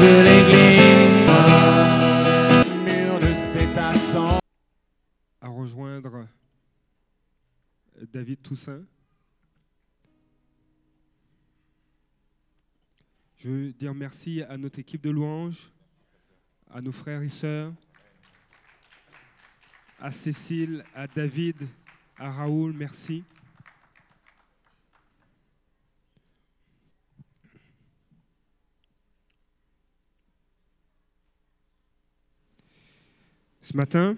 de l'église. À rejoindre David Toussaint. Je veux dire merci à notre équipe de louanges, à nos frères et sœurs, à Cécile, à David, à Raoul, merci. Ce matin,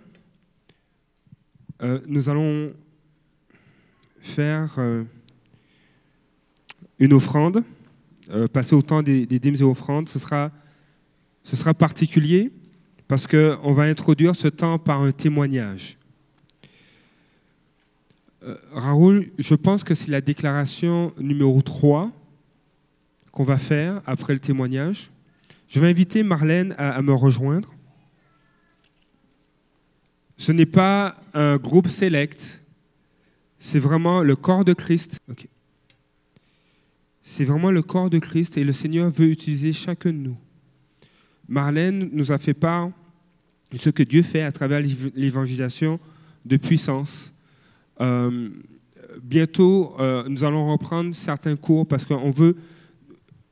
euh, nous allons faire euh, une offrande, euh, passer au temps des, dîmes et offrandes. Ce sera, particulier parce qu'on va introduire ce temps par un témoignage. Raoul, je pense que c'est la déclaration numéro 3 qu'on va faire après le témoignage. Je vais inviter Marlène à me rejoindre. Ce n'est pas un groupe select, c'est vraiment le corps de Christ. C'est vraiment le corps de Christ et le Seigneur veut utiliser chacun de nous. Marlène nous a fait part de ce que Dieu fait à travers l'év- l'évangélisation de puissance. Euh, bientôt, euh, nous allons reprendre certains cours parce qu'on veut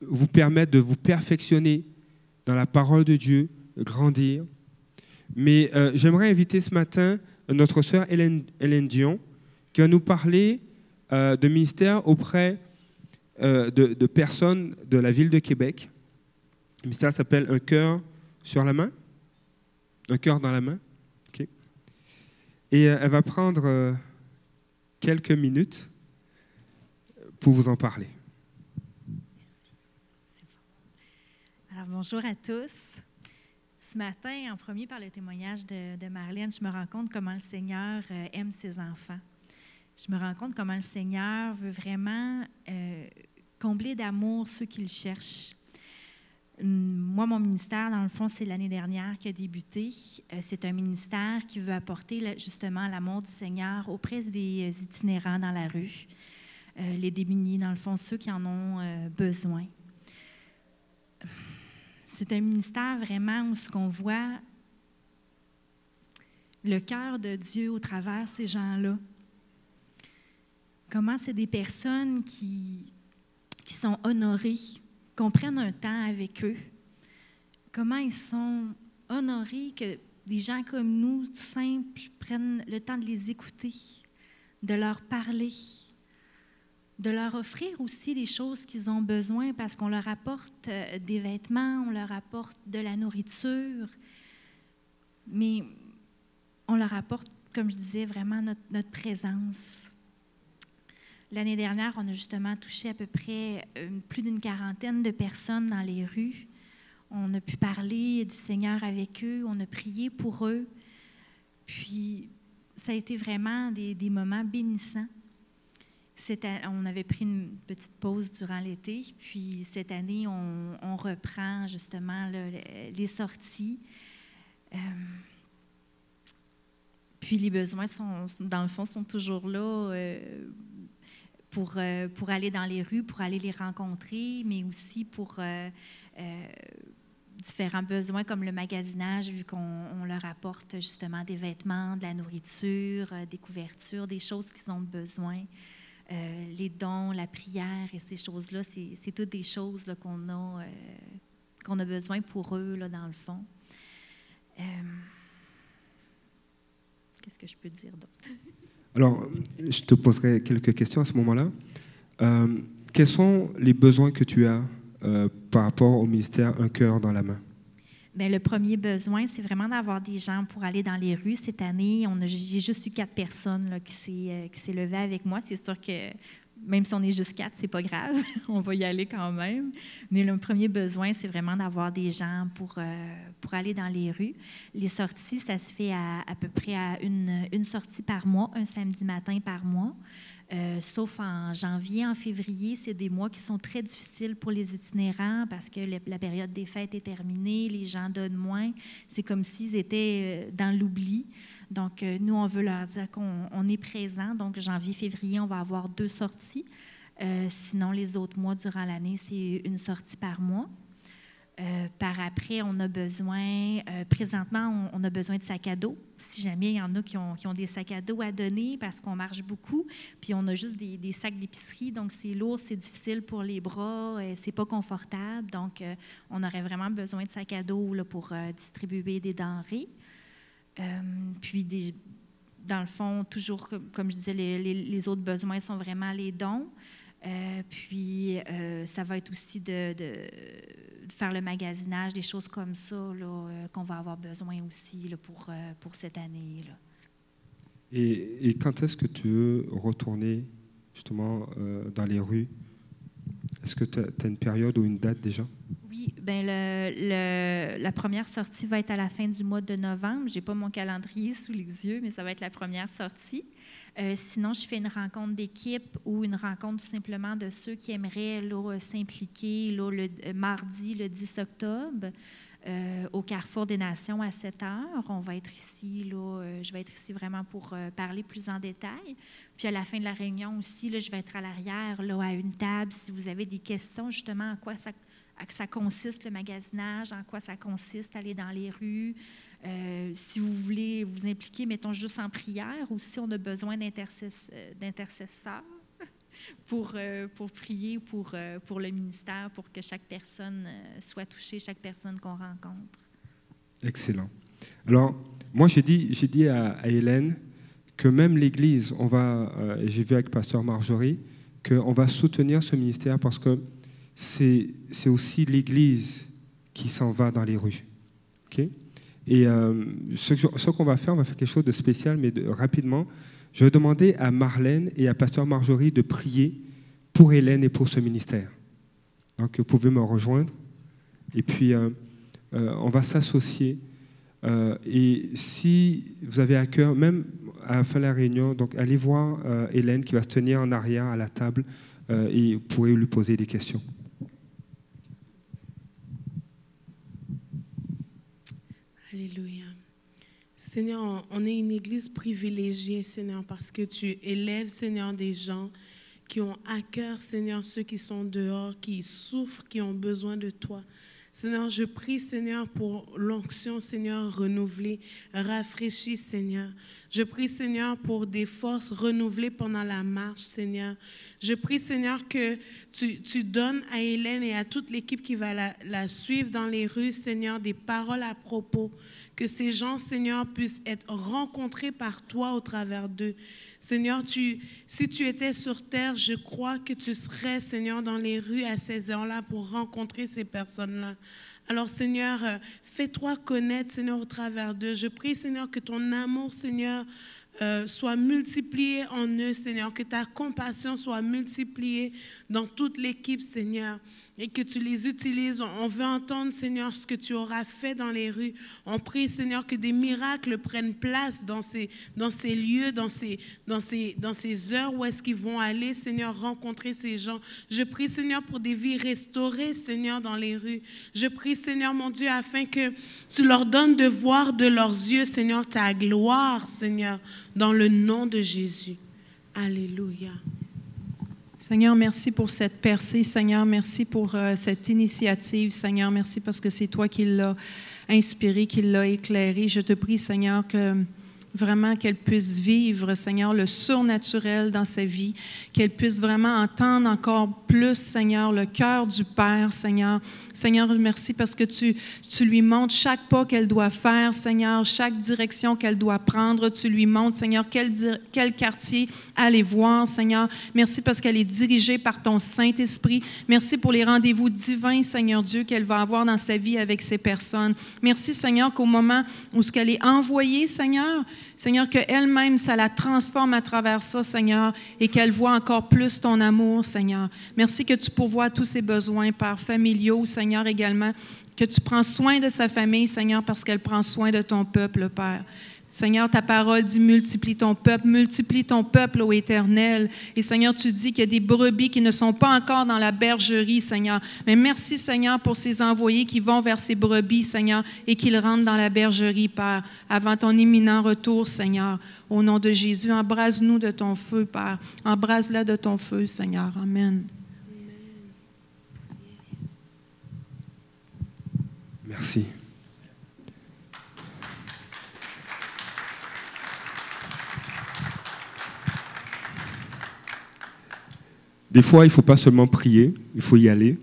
vous permettre de vous perfectionner dans la parole de Dieu, grandir. Mais euh, j'aimerais inviter ce matin notre sœur Hélène, Dion, qui va nous parler euh, de ministère auprès euh, de, personnes de la ville de Québec. Le ministère s'appelle Un cœur sur la main. Un cœur dans la main. Et euh, elle va prendre euh, quelques minutes pour vous en parler. Alors, bonjour à tous. Matin, en premier par le témoignage de, de Marlène, je me rends compte comment le Seigneur euh, aime ses enfants. Je me rends compte comment le Seigneur veut vraiment euh, combler d'amour ceux qui le cherchent. Hum, Moi, mon ministère, dans le fond, c'est l'année dernière qui a débuté. Euh, C'est un ministère qui veut apporter justement l'amour du Seigneur auprès des itinérants dans la rue, les démunis, dans le fond, ceux qui en ont besoin. C'est un ministère vraiment où ce qu'on voit le cœur de Dieu au travers ces gens-là. Comment c'est des personnes qui, qui sont honorées, qu'on prenne un temps avec eux. Comment ils sont honorés que des gens comme nous, tout simples, prennent le temps de les écouter, de leur parler, de leur offrir aussi les choses qu'ils ont besoin parce qu'on leur apporte euh, des vêtements, on leur apporte de la nourriture, mais on leur apporte, comme je disais, vraiment notre, notre présence. L'année dernière, on a justement touché à peu près euh, plus d'une quarantaine de personnes dans les rues. On a pu parler du Seigneur avec eux, on a prié pour eux. Puis, ça a été vraiment des, des moments bénissants. On avait pris une petite pause durant l'été, puis cette année, on, reprend justement les sorties. Euh, puis les besoins, sont, dans le fond, sont toujours là euh, pour, euh, pour aller dans les rues, pour aller les rencontrer, mais aussi pour différents besoins comme le magasinage, vu qu'on on leur apporte justement des vêtements, de la nourriture, des couvertures, des choses qu'ils ont besoin. Euh, les dons, la prière et ces choses-là, c'est toutes des choses qu'on a, euh, qu'on a besoin pour eux, là, dans le fond. Euh, Qu'est-ce que je peux dire d'autre? Alors, je te poserai quelques questions à ce moment-là. Quels sont les besoins que tu as par rapport au ministère Un cœur dans la main? Bien, le premier besoin, c'est vraiment d'avoir des gens pour aller dans les rues. Cette année, on j'ai juste eu quatre personnes qui s'est euh, levées avec moi. C'est sûr que même si on est juste quatre, c'est pas grave. on va y aller quand même. Mais le premier besoin, c'est vraiment d'avoir des gens pour, euh, pour aller dans les rues. Les sorties, ça se fait à, à peu près à une, une sortie par mois, un samedi matin par mois. Euh, sauf en janvier, en février, c'est des mois qui sont très difficiles pour les itinérants parce que la période des fêtes est terminée, les gens donnent moins. C'est comme s'ils étaient euh, dans l'oubli. Donc, euh, nous, on veut leur dire qu'on on est présent. Donc, janvier, février, on va avoir deux sorties. Sinon, les autres mois durant l'année, c'est une sortie par mois. Euh, par après, on a besoin, euh, présentement, on, a besoin de sacs à dos. Si jamais il y en a qui ont, des sacs à dos à donner parce qu'on marche beaucoup, puis on a juste des, des sacs d'épicerie, donc c'est lourd, c'est difficile pour les bras, euh, c'est pas confortable. Donc, on aurait vraiment besoin de sacs à dos là, pour distribuer des denrées. Puis, des, dans le fond, toujours, comme, je disais, les, les, autres besoins sont vraiment les dons. Euh, puis, euh, ça va être aussi de, faire le magasinage, des choses comme ça là, euh, qu'on va avoir besoin aussi pour, pour cette année. Et, quand est-ce que tu veux retourner justement dans les rues? Est-ce que tu as, une période ou une date déjà? Oui, ben la première sortie va être à la fin du mois de novembre. Je n'ai pas mon calendrier sous les yeux, mais ça va être la première sortie. Euh, sinon, je fais une rencontre d'équipe ou une rencontre tout simplement de ceux qui aimeraient s'impliquer le euh, mardi, le 10 octobre, euh, au Carrefour des Nations à 7 heures. On va être ici, là, euh, je vais être ici vraiment pour euh, parler plus en détail. Puis à la fin de la réunion aussi, là, je vais être à l'arrière, là, à une table, si vous avez des questions justement à quoi ça, à quoi ça consiste le magasinage, en quoi ça consiste aller dans les rues. Euh, si vous voulez vous impliquer, mettons juste en prière, ou si on a besoin d'intercesseurs pour, euh, pour prier pour, euh, pour le ministère, pour que chaque personne euh, soit touchée, chaque personne qu'on rencontre. Excellent. Alors, moi, j'ai dit, j'ai dit à, Hélène que même l'Église, on va, euh, j'ai vu avec Pasteur Marjorie, qu'on va soutenir ce ministère parce que c'est, aussi l'Église qui s'en va dans les rues. Okay? Et euh, ce, qu'on va faire, on va faire quelque chose de spécial, mais de, rapidement. Je vais demander à Marlène et à Pasteur Marjorie de prier pour Hélène et pour ce ministère. Donc, vous pouvez me rejoindre. Et puis, euh, euh, on va s'associer. Et si vous avez à cœur, même à la fin de la réunion, donc allez voir Hélène qui va se tenir en arrière à la table et vous pourrez lui poser des questions. Alléluia. Seigneur, on est une église privilégiée, Seigneur, parce que tu élèves, Seigneur, des gens qui ont à cœur, Seigneur, ceux qui sont dehors, qui souffrent, qui ont besoin de toi. Seigneur, je prie, Seigneur, pour l'onction, Seigneur, renouvelée, rafraîchie, Seigneur. Je prie, Seigneur, pour des forces renouvelées pendant la marche, Seigneur. Je prie, Seigneur, que tu, donnes à Hélène et à toute l'équipe qui va la, suivre dans les rues, Seigneur, des paroles à propos. Que ces gens, Seigneur, puissent être rencontrés par toi au travers d'eux. Seigneur, si tu étais sur terre, je crois que tu serais, Seigneur, dans les rues à ces heures-là pour rencontrer ces personnes-là. Alors, Seigneur, fais-toi connaître, Seigneur, au travers d'eux. Je prie, Seigneur, que ton amour, Seigneur, euh, soit multiplié en eux, Seigneur, que ta compassion soit multipliée dans toute l'équipe, Seigneur et que tu les utilises. On veut entendre, Seigneur, ce que tu auras fait dans les rues. On prie, Seigneur, que des miracles prennent place dans ces, dans ces lieux, dans ces, dans, ces, dans ces heures où est-ce qu'ils vont aller, Seigneur, rencontrer ces gens. Je prie, Seigneur, pour des vies restaurées, Seigneur, dans les rues. Je prie, Seigneur, mon Dieu, afin que tu leur donnes de voir de leurs yeux, Seigneur, ta gloire, Seigneur, dans le nom de Jésus. Alléluia. Seigneur, merci pour cette percée. Seigneur, merci pour euh, cette initiative. Seigneur, merci parce que c'est toi qui l'as inspiré, qui l'as éclairé. Je te prie, Seigneur, que vraiment qu'elle puisse vivre, Seigneur, le surnaturel dans sa vie, qu'elle puisse vraiment entendre encore plus, Seigneur, le cœur du Père, Seigneur. Seigneur, merci parce que tu, tu lui montres chaque pas qu'elle doit faire, Seigneur, chaque direction qu'elle doit prendre. Tu lui montres, Seigneur, quel, quel quartier aller voir, Seigneur. Merci parce qu'elle est dirigée par ton Saint-Esprit. Merci pour les rendez-vous divins, Seigneur Dieu, qu'elle va avoir dans sa vie avec ces personnes. Merci, Seigneur, qu'au moment où ce qu'elle est envoyée, Seigneur, Seigneur, qu'elle-même, ça la transforme à travers ça, Seigneur, et qu'elle voit encore plus ton amour, Seigneur. Merci que tu pourvois tous ses besoins, Père, familiaux, Seigneur, également, que tu prends soin de sa famille, Seigneur, parce qu'elle prend soin de ton peuple, Père. Seigneur, ta parole dit multiplie ton peuple, multiplie ton peuple ô éternel. Et Seigneur, tu dis qu'il y a des brebis qui ne sont pas encore dans la bergerie, Seigneur. Mais merci, Seigneur, pour ces envoyés qui vont vers ces brebis, Seigneur, et qu'ils rentrent dans la bergerie, Père, avant ton imminent retour, Seigneur. Au nom de Jésus, embrase-nous de ton feu, Père. Embrase-la de ton feu, Seigneur. Amen. Merci. Des fois, il ne faut pas seulement prier, il faut y aller.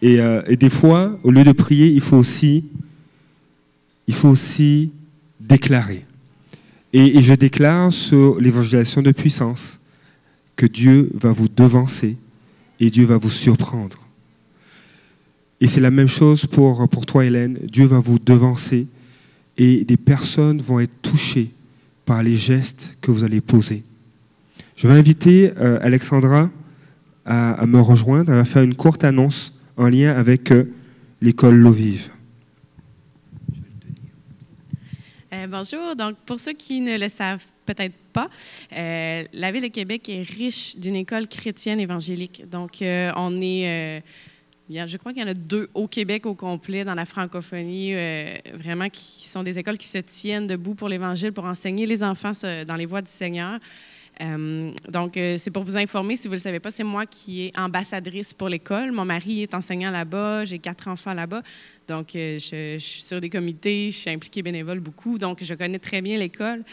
Et, euh, et, des fois, au lieu de prier, il faut aussi, il faut aussi déclarer. Et, et je déclare sur l'évangélisation de puissance que Dieu va vous devancer et Dieu va vous surprendre. Et c'est la même chose pour, pour toi, Hélène. Dieu va vous devancer et des personnes vont être touchées par les gestes que vous allez poser. Je vais inviter euh, Alexandra à, me rejoindre. Elle va faire une courte annonce en lien avec euh, l'école L'eau vive. Euh, bonjour. Donc, pour ceux qui ne le savent peut-être pas, euh, la ville de Québec est riche d'une école chrétienne évangélique. Donc, on est, je crois qu'il y en a deux au Québec au complet, dans la francophonie, vraiment qui sont des écoles qui se tiennent debout pour l'Évangile, pour enseigner les enfants dans les voies du Seigneur. Euh, donc, euh, c'est pour vous informer, si vous ne le savez pas, c'est moi qui est ambassadrice pour l'école. Mon mari est enseignant là-bas, j'ai quatre enfants là-bas. Donc, euh, je, suis sur des comités, je suis impliquée bénévole beaucoup, donc je connais très bien l'école.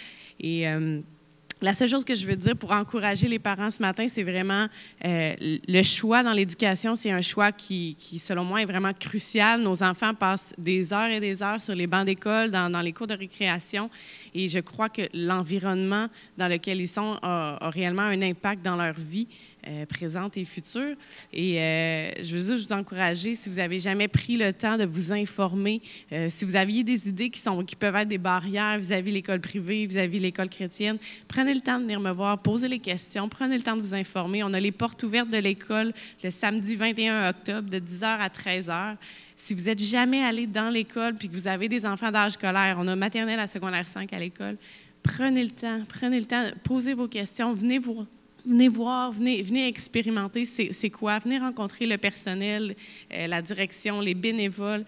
La seule chose que je veux dire pour encourager les parents ce matin, c'est vraiment euh, le choix dans l'éducation. C'est un choix qui, selon moi, est vraiment crucial. Nos enfants passent des heures et des heures sur les bancs d'école, dans, les cours de récréation, et je crois que l'environnement dans lequel ils sont a réellement un impact dans leur vie. Euh, présente et future. Et euh, je veux juste vous encourager, si vous n'avez jamais pris le temps de vous informer, euh, si vous aviez des idées qui, sont, qui peuvent être des barrières vis-à-vis l'école privée, vis-à-vis l'école chrétienne, prenez le temps de venir me voir, posez les questions, prenez le temps de vous informer. On a les portes ouvertes de l'école le samedi 21 octobre de 10h à 13h. Si vous n'êtes jamais allé dans l'école puis que vous avez des enfants d'âge scolaire, on a maternelle à secondaire 5 à l'école, prenez le temps, prenez le temps, posez vos questions, venez vous venez voir, venez, venez expérimenter c'est quoi, venez rencontrer le personnel, euh, la direction, les bénévoles.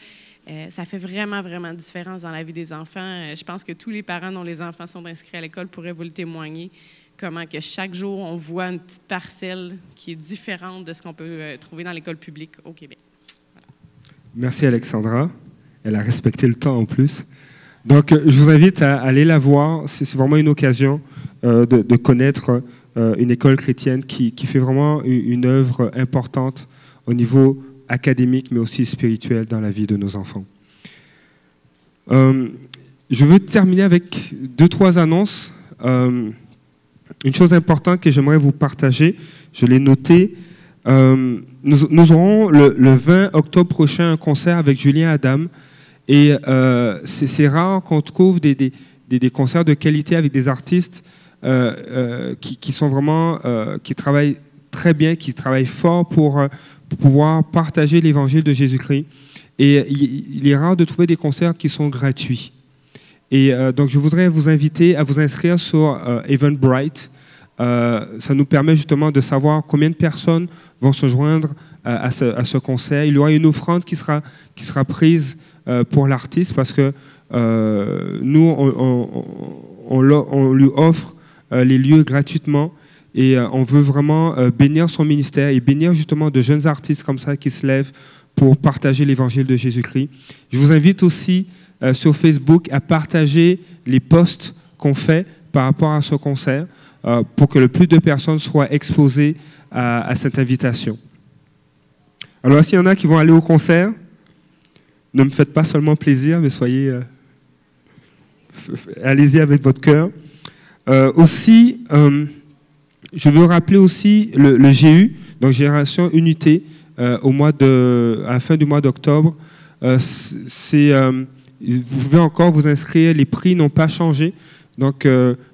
Euh, ça fait vraiment, vraiment différence dans la vie des enfants. Euh, je pense que tous les parents dont les enfants sont inscrits à l'école pourraient vous le témoigner, comment que chaque jour, on voit une petite parcelle qui est différente de ce qu'on peut trouver dans l'école publique au Québec. Merci Alexandra. Elle a respecté le temps en plus. Donc, je vous invite à aller la voir. C'est vraiment une occasion de, connaître une école chrétienne qui, qui, fait vraiment une, œuvre importante au niveau académique, mais aussi spirituel dans la vie de nos enfants. Euh, je veux terminer avec deux, trois annonces. Euh, une chose importante que j'aimerais vous partager, je l'ai noté, euh, nous, nous, aurons le, le, 20 octobre prochain un concert avec Julien Adam. Et euh, c'est rare qu'on trouve des, des, des, concerts de qualité avec des artistes euh, euh, qui, qui, sont vraiment, euh, qui travaillent très bien, qui travaillent fort pour, pouvoir partager l'évangile de Jésus-Christ. Et il, est rare de trouver des concerts qui sont gratuits. Et euh, donc, je voudrais vous inviter à vous inscrire sur euh, Eventbrite. Euh, ça nous permet justement de savoir combien de personnes vont se joindre à ce, concert. Il y aura une offrande qui sera, qui sera prise pour l'artiste parce que nous, on, on, lui offre euh, les lieux gratuitement. Et euh, on veut vraiment euh, bénir son ministère et bénir justement de jeunes artistes comme ça qui se lèvent pour partager l'évangile de Jésus-Christ. Je vous invite aussi sur Facebook à partager les posts qu'on fait par rapport à ce concert pour que le plus de personnes soient exposées à, à cette invitation. Alors, s'il y en a qui vont aller au concert, ne me faites pas seulement plaisir, mais soyez. Euh, allez-y avec votre cœur. Euh, aussi, euh, je veux rappeler aussi le, GU, donc Génération Unité, euh, au mois de, à la fin du mois d'octobre. vous pouvez encore vous inscrire, les prix n'ont pas changé. Donc,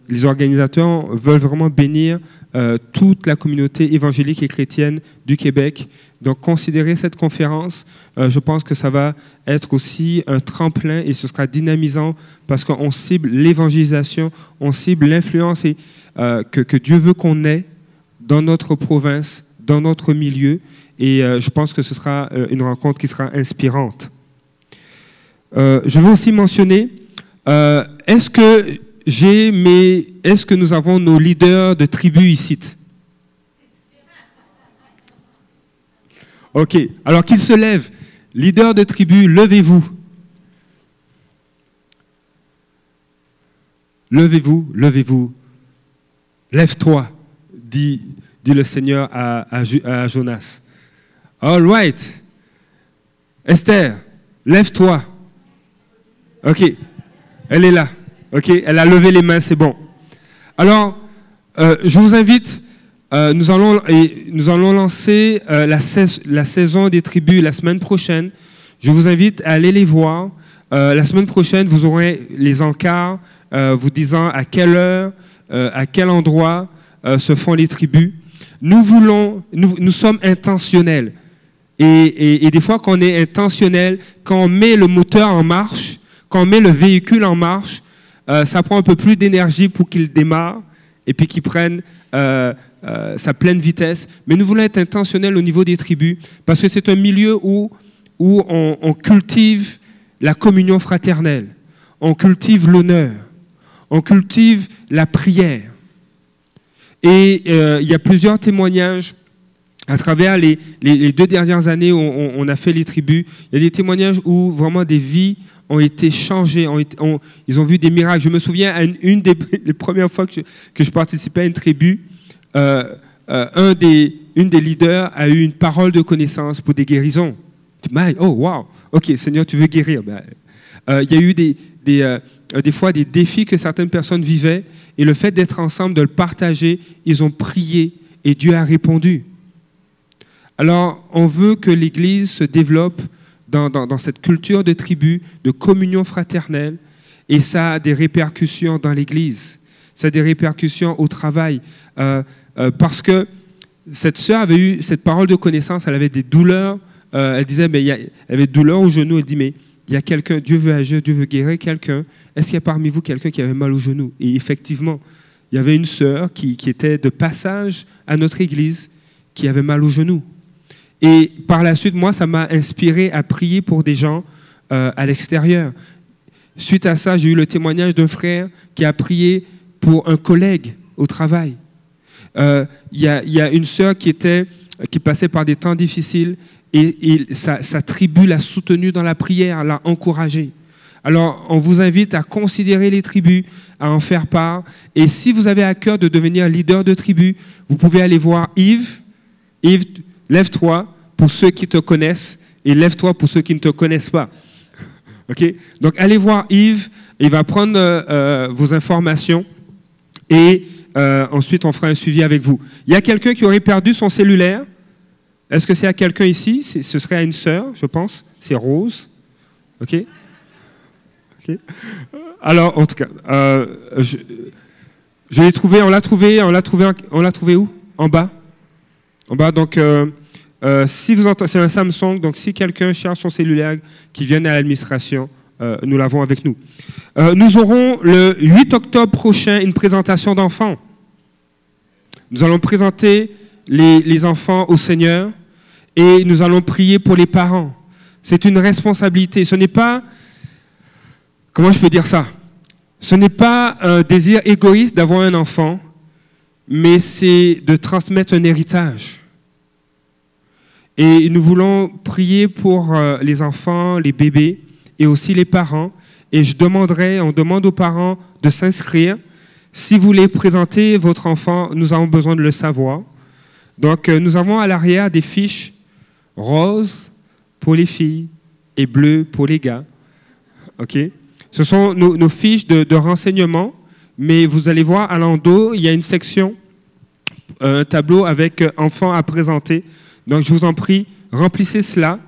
les organisateurs veulent vraiment bénir euh, toute la communauté évangélique et chrétienne du Québec. Donc, considérez cette conférence. Euh, je pense que ça va être aussi un tremplin et ce sera dynamisant parce qu'on cible l'évangélisation, on cible l'influence euh, que, que, Dieu veut qu'on ait dans notre province, dans notre milieu. Et euh, je pense que ce sera euh, une rencontre qui sera inspirante. Euh, je veux aussi mentionner, est-ce que j'ai mais Est-ce que nous avons nos leaders de tribu ici? Ok, alors qu'ils se lèvent. Leaders de tribu, levez-vous. Levez-vous, levez-vous. Lève-toi, dit, le Seigneur à, à Jonas. All right. Esther, lève-toi. Ok, elle est là. OK. Elle a levé les mains, c'est bon. Alors, euh, je vous invite, euh, nous, allons, nous allons lancer euh, la, sais- la saison des tribus la semaine prochaine. Je vous invite à aller les voir. La semaine prochaine, vous aurez les encarts vous disant à quelle heure, à quel endroit se font les tribus. Nous voulons, nous, nous sommes intentionnels. Et- et des fois, quand on est intentionnel, quand on met le moteur en marche, quand on met le véhicule en marche, euh, ça prend un peu plus d'énergie pour qu'il démarre et puis qu'il prenne euh, euh, sa pleine vitesse. Mais nous voulons être intentionnels au niveau des tribus parce que c'est un milieu où, où on, cultive la communion fraternelle, on cultive l'honneur, on cultive la prière. Et il y a plusieurs témoignages à travers les, les- deux dernières années où on a fait les tribus. Il y a des témoignages où vraiment des vies ont été ont- ils ont vu des miracles. Je me souviens, une, des les premières fois que je, participais à une tribu, euh, euh, un des, une des leaders a eu une parole de connaissance pour des guérisons. Oh, wow, ok, Seigneur, tu veux guérir. Ben, euh, il y a eu des fois des défis que certaines personnes vivaient, et le fait d'être ensemble, de le partager, ils ont prié, et Dieu a répondu. Alors, on veut que l'Église se développe dans, cette culture de tribu, de communion fraternelle, et ça a des répercussions dans l'Église. Ça a des répercussions au travail. Euh, euh, parce que cette sœur avait eu cette parole de connaissance, elle avait des douleurs. euh, elle disait, mais y a- elle avait des douleurs au genou. Elle dit, mais il y a quelqu'un, Dieu veut agir, Dieu veut guérir quelqu'un. Est-ce qu'il y a parmi vous quelqu'un qui avait mal au genou? Et effectivement, il y avait une sœur qui était de passage à notre église qui avait mal au genou. Et par la suite, moi, ça m'a inspiré à prier pour des gens euh, à l'extérieur. Suite à ça, j'ai eu le témoignage d'un frère qui a prié pour un collègue au travail. Euh, Il y, a, une sœur qui, était, qui passait par des temps difficiles et, sa tribu l'a soutenue dans la prière, l'a encouragée. Alors, on vous invite à considérer les tribus, à en faire part. Et si vous avez à cœur de devenir leader de tribu, vous pouvez aller voir Yves. Yves, lève-toi pour ceux qui te connaissent et lève-toi pour ceux qui ne te connaissent pas. Donc, allez voir Yves. Il va prendre euh, euh, vos informations et euh, ensuite, on fera un suivi avec vous. Il y a quelqu'un qui aurait perdu son cellulaire? Est-ce que c'est à quelqu'un ici? Ce serait à une sœur, je pense. C'est Rose. OK? OK? Alors, en tout cas, je, l'ai trouvé, on l'a trouvé, on l'a trouvé, on l'a trouvé où? En bas? Bas, donc, euh, euh, si vous entendez, c'est un Samsung, donc si quelqu'un cherche son cellulaire qui vienne à l'administration, euh, nous l'avons avec nous. Nous aurons le 8 octobre prochain une présentation d'enfants. Nous allons présenter les, les enfants au Seigneur et nous allons prier pour les parents. C'est une responsabilité. Ce n'est pas, comment je peux dire ça? Ce n'est pas un désir égoïste d'avoir un enfant, mais c'est de transmettre un héritage. Et nous voulons prier pour euh, les enfants, les bébés et aussi les parents. Et je demanderai, on demande aux parents de s'inscrire. Si vous voulez présenter votre enfant, nous avons besoin de le savoir. Donc, euh, nous avons à l'arrière des fiches roses pour les filles et bleues pour les gars. OK? Ce sont nos, fiches de, de renseignement, mais vous allez voir à l'endos, il y a une section, euh, un tableau avec euh, enfants à présenter. Donc, je vous en prie, remplissez cela.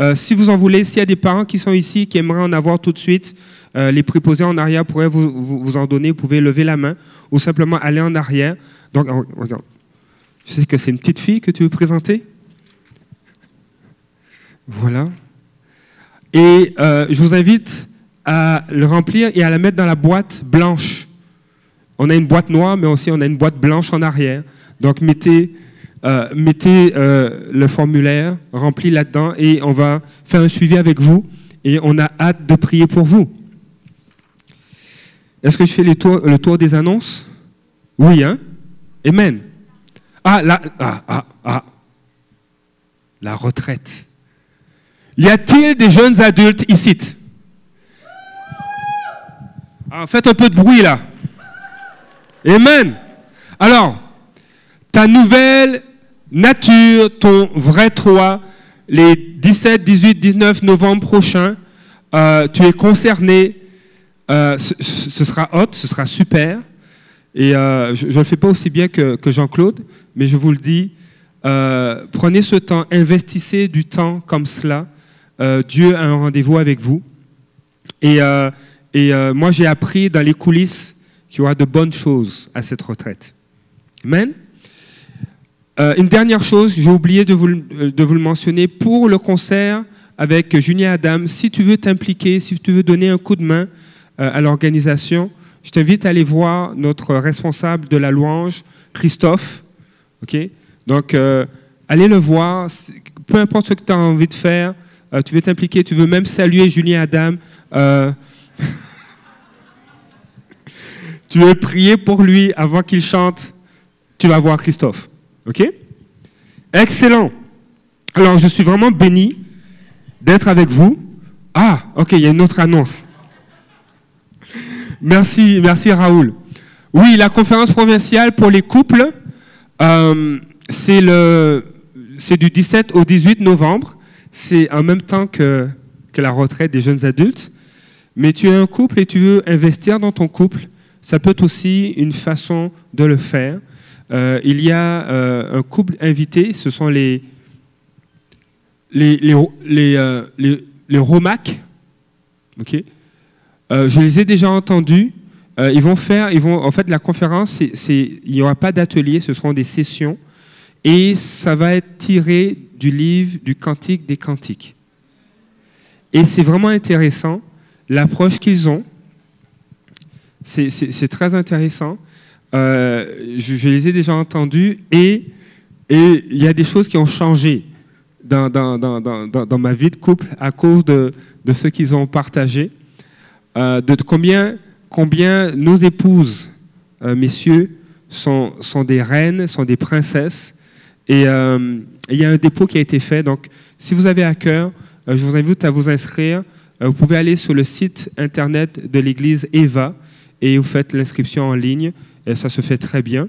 Euh, si vous en voulez, s'il y a des parents qui sont ici, qui aimeraient en avoir tout de suite, les préposés en arrière pourraient vous, vous, vous en donner. Vous pouvez lever la main ou simplement aller en arrière. Donc, oh, regarde. Je sais que c'est une petite fille que tu veux présenter. Voilà. Et je vous invite à le remplir et à la mettre dans la boîte blanche. On a une boîte noire, mais aussi on a une boîte blanche en arrière. Donc, mettez euh, euh, le formulaire rempli là-dedans et on va faire un suivi avec vous et on a hâte de prier pour vous. Est-ce que je fais le tour des annonces? Oui, hein? Amen. Ah, là, ah, ah, ah. La retraite. Y a-t-il des jeunes adultes ici? Ah, Faites un peu de bruit là. Amen. Alors, ta nouvelle nature, ton vrai toi, les 17, 18, 19 novembre prochains, euh, tu es concerné. Euh, ce, sera hot, ce sera super. Et euh, je ne le fais pas aussi bien que, Jean-Claude, mais je vous le dis, prenez ce temps, investissez du temps comme cela. Dieu a un rendez-vous avec vous. Et, moi, j'ai appris dans les coulisses qu'il y aura de bonnes choses à cette retraite. Amen. Euh, une dernière chose, j'ai oublié de vous, le- de vous le mentionner, pour le concert avec Julien Adam, si tu veux t'impliquer, si tu veux donner un coup de main euh, à l'organisation, je t'invite à aller voir notre responsable de la louange, Christophe. Donc, euh, allez le voir. Peu importe ce que tu as envie de faire, euh, tu veux t'impliquer, tu veux même saluer Julien Adam. tu veux prier pour lui avant qu'il chante, tu vas voir Christophe. OK? Excellent. Alors, je suis vraiment béni d'être avec vous. Ah, OK, il y a une autre annonce. Merci, merci Raoul. Oui, la conférence provinciale pour les couples, euh, c'est du 17 au 18 novembre. C'est en même temps que, que la retraite des jeunes adultes. Mais tu es un couple et tu veux investir dans ton couple, ça peut être aussi une façon de le faire. Euh, il y a euh, un couple invité, ce sont les, les, les, les, euh, Romac. je les ai déjà entendus. Ils vont faire, ils vont, en fait, la conférence, c'est- il n'y aura pas d'atelier, ce seront des sessions. Et ça va être tiré du livre du Cantique des Cantiques. Et c'est vraiment intéressant, l'approche qu'ils ont. C'est, très intéressant. Euh, je, les ai déjà entendus et il y a des choses qui ont changé dans, ma vie de couple à cause de, ce qu'ils ont partagé. Euh, de combien, combien nos épouses, euh, messieurs, sont, sont des reines, sont des princesses. Et il y a un dépôt qui a été fait. Donc, si vous avez à cœur, je vous invite à vous inscrire. Vous pouvez aller sur le site internet de l'église Eva et vous faites l'inscription en ligne. Et ça se fait très bien.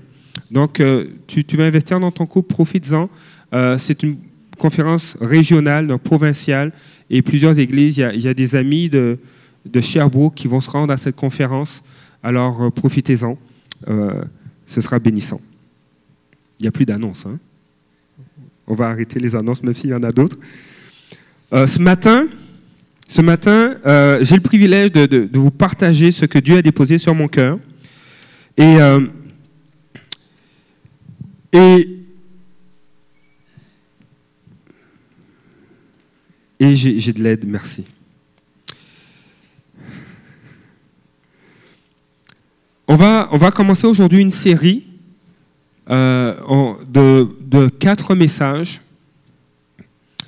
Donc, euh, tu, vas investir dans ton couple, profites-en. Euh, c'est une conférence régionale, donc provinciale, et plusieurs églises. Il y a, des amis de, de qui vont se rendre à cette conférence. Alors, euh, profitez-en. Ce sera bénissant. Il n'y a plus d'annonces. hein. On va arrêter les annonces, même s'il y en a d'autres. Ce matin, ce matin euh, j'ai le privilège de, vous partager ce que Dieu a déposé sur mon cœur. Et, euh, et, et j'ai de l'aide, merci. On va, on va commencer aujourd'hui une série euh, de, de quatre messages.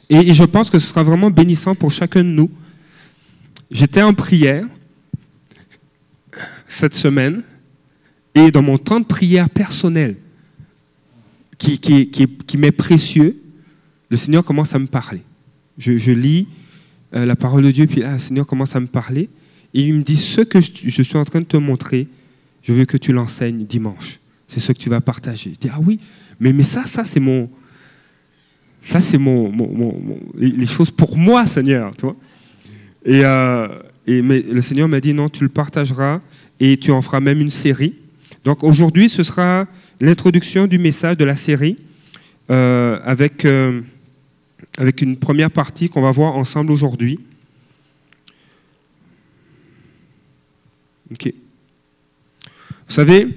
Et je pense que ce sera vraiment bénissant pour chacun de nous. J'étais en prière cette semaine et dans mon temps de prière personnel, qui, qui, qui, qui m'est précieux, le Seigneur commence à me parler. Je, lis euh, la parole de Dieu, puis là, le Seigneur commence à me parler. Et il me dit, ce que je, suis en train de te montrer, je veux que tu l'enseignes dimanche. C'est ce que tu vas partager. Je dis, ah oui, mais, mais ça, ça c'est mon... Ça, c'est mon, mon- les choses pour moi, Seigneur. Tu vois et, euh, et mais le Seigneur m'a dit, non, tu le partageras et tu en feras même une série. Donc aujourd'hui, ce sera l'introduction du message de la série euh, avec, euh, avec une première partie qu'on va voir ensemble aujourd'hui. Ok. Vous savez,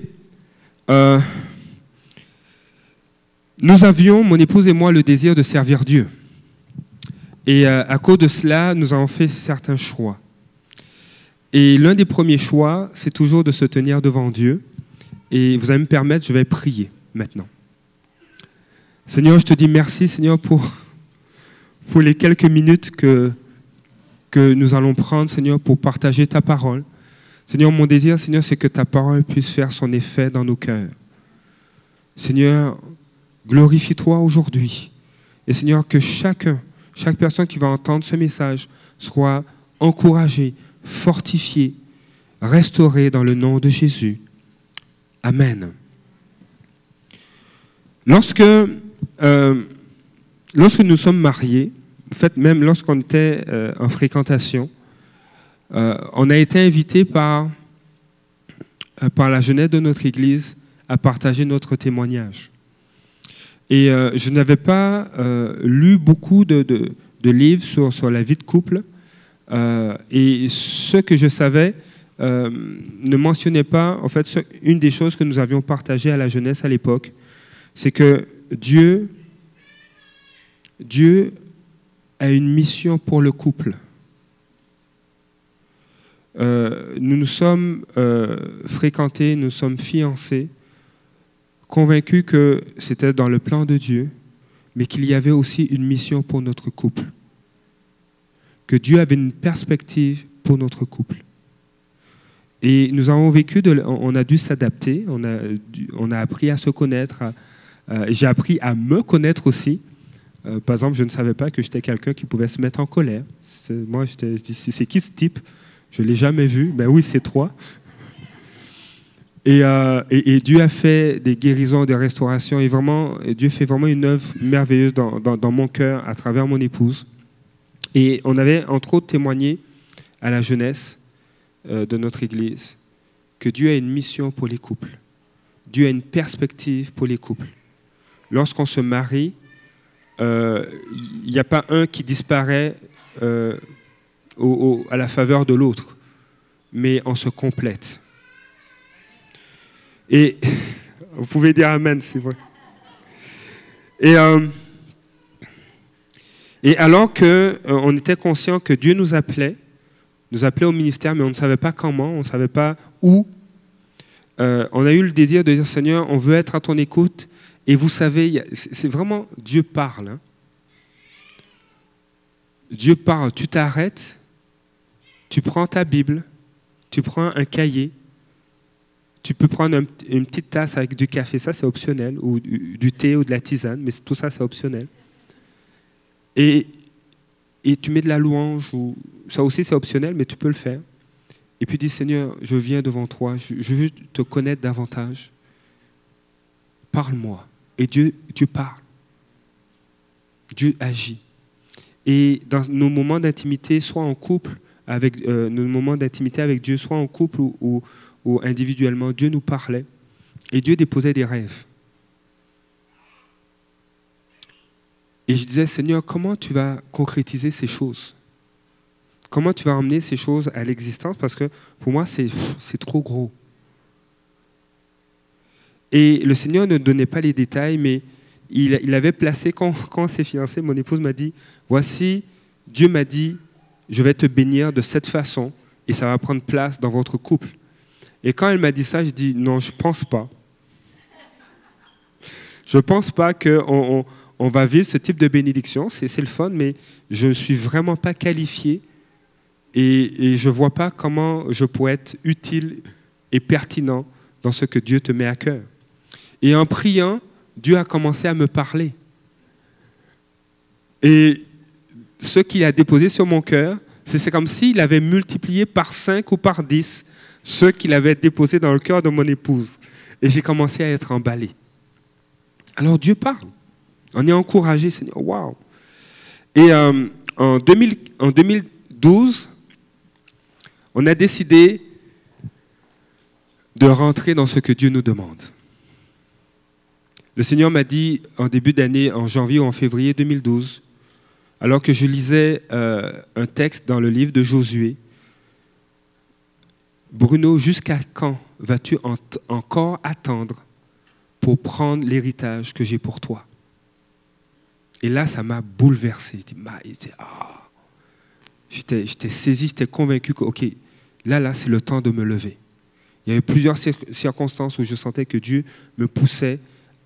nous avions, mon épouse et moi, le désir de servir Dieu. Et euh, à cause de cela, nous avons fait certains choix. Et l'un des premiers choix, c'est toujours de se tenir devant Dieu. Et vous allez me permettre, je vais prier maintenant. Seigneur, je te dis merci, Seigneur, pour, pour les quelques minutes que, que nous allons prendre, Seigneur, pour partager ta parole. Seigneur, mon désir, Seigneur, c'est que ta parole puisse faire son effet dans nos cœurs. Seigneur, glorifie-toi aujourd'hui. Et Seigneur, que chacun, chaque personne qui va entendre ce message soit encouragée, fortifiée, restaurée dans le nom de Jésus. Amen. Lorsque, euh, lorsque nous sommes mariés, en fait, même lorsqu'on était euh, en fréquentation, euh, on a été invité par, par la jeunesse de notre Église à partager notre témoignage. Et euh, je n'avais pas euh, lu beaucoup de, livres sur, la vie de couple. Euh, et ce que je savais ne mentionnait pas, en fait, une des choses que nous avions partagées à la jeunesse à l'époque, c'est que Dieu, Dieu a une mission pour le couple. Nous nous sommes fréquentés, nous sommes fiancés, convaincus que c'était dans le plan de Dieu, mais qu'il y avait aussi une mission pour notre couple. Que Dieu avait une perspective pour notre couple. Et nous avons vécu, de, on a dû s'adapter, on a, on a appris à se connaître, j'ai appris à me connaître aussi. Euh, par exemple, je ne savais pas que j'étais quelqu'un qui pouvait se mettre en colère. Moi, je dis, c'est qui ce type? Je ne l'ai jamais vu. Ben oui, c'est toi. Et, euh, et- Dieu a fait des guérisons, des restaurations, et vraiment, Dieu fait vraiment une œuvre merveilleuse dans, mon cœur à travers mon épouse. Et on avait entre autres témoigné à la jeunesse euh, de notre Église que Dieu a une mission pour les couples. Dieu a une perspective pour les couples. Lorsqu'on se marie, euh, il n'y a pas un qui disparaît à la faveur de l'autre, mais on se complète. Et vous pouvez dire Amen, c'est vrai. Et, euh, et alors que euh, était conscient que Dieu nous appelait, nous appelait au ministère, mais on ne savait pas comment, on ne savait pas où. euh, on a eu le désir de dire Seigneur, on veut être à ton écoute. Et vous savez, c'est vraiment Dieu parle. hein. Dieu parle. Tu t'arrêtes, tu prends ta Bible, tu prends un cahier, tu peux prendre un- une petite tasse avec du café, ça c'est optionnel, ou du, thé ou de la tisane, mais tout ça c'est optionnel. Et, et tu mets de la louange, ou, ça aussi c'est optionnel, mais tu peux le faire. Et puis dis Seigneur, je viens devant toi, je, veux te connaître davantage. Parle-moi. Et Dieu, Dieu parle. Dieu agit. Et dans nos moments d'intimité, soit en couple, avec euh, nos moments d'intimité avec Dieu, soit en couple ou, ou- ou individuellement, Dieu nous parlait et Dieu déposait des rêves. Et je disais, Seigneur, comment tu vas concrétiser ces choses? Comment tu vas emmener ces choses à l'existence? Parce que pour moi, c'est trop gros. Et le Seigneur ne donnait pas les détails, mais il, il avait placé, quand, quand on s'est fiancé, mon épouse m'a dit, voici, Dieu m'a dit, je vais te bénir de cette façon, et ça va prendre place dans votre couple. Et quand elle m'a dit ça, je dis, non, je pense pas. Je pense pas qu'on on, va vivre ce type de bénédiction, c'est le fun, mais je ne suis vraiment pas qualifié, et, et je ne vois pas comment je pourrais être utile et pertinent dans ce que Dieu te met à cœur. Et en priant, Dieu a commencé à me parler. Et ce qu'il a déposé sur mon cœur, c'est comme s'il avait multiplié par 5 ou par 10 ce qu'il avait déposé dans le cœur de mon épouse. Et j'ai commencé à être emballé. Alors Dieu parle. On est encouragé, Seigneur. Waouh! Et euh, en, 2000 en 2012, on a décidé de rentrer dans ce que Dieu nous demande. Le Seigneur m'a dit en début d'année, en janvier ou en février 2012, alors que je lisais euh, un texte dans le livre de Josué, Bruno, jusqu'à quand vas-tu en- encore attendre pour prendre l'héritage que j'ai pour toi? Et là, ça m'a bouleversé. Ah. J'étais saisi, j'étais convaincu que, OK, là, là, c'est le temps de me lever. Il y avait plusieurs cir- circonstances où je sentais que Dieu me poussait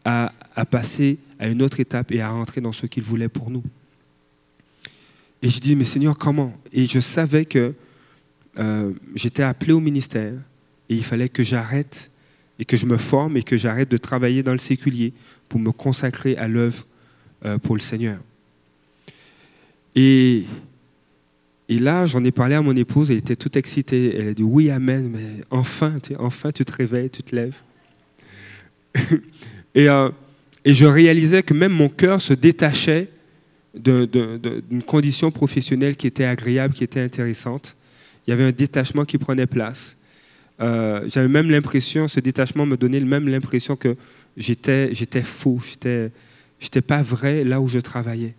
à, à passer à une autre étape et à rentrer dans ce qu'il voulait pour nous. Et je dis, mais Seigneur, comment? Et je savais que euh, j'étais appelé au ministère et il fallait que j'arrête et que je me forme et que j'arrête de travailler dans le séculier pour me consacrer à l'œuvre euh, pour le Seigneur. Et, et là, j'en ai parlé à mon épouse, elle était toute excitée. Elle a dit oui, amen, mais enfin, tu enfin tu te réveilles, tu te lèves. et, euh, et je réalisais que même mon cœur se détachait d'une condition professionnelle qui était agréable, qui était intéressante. Il y avait un détachement qui prenait place. Euh, J'avais même l'impression, ce détachement me donnait même l'impression que j'étais j'étais faux, j'étais j'étais pas vrai là où je travaillais.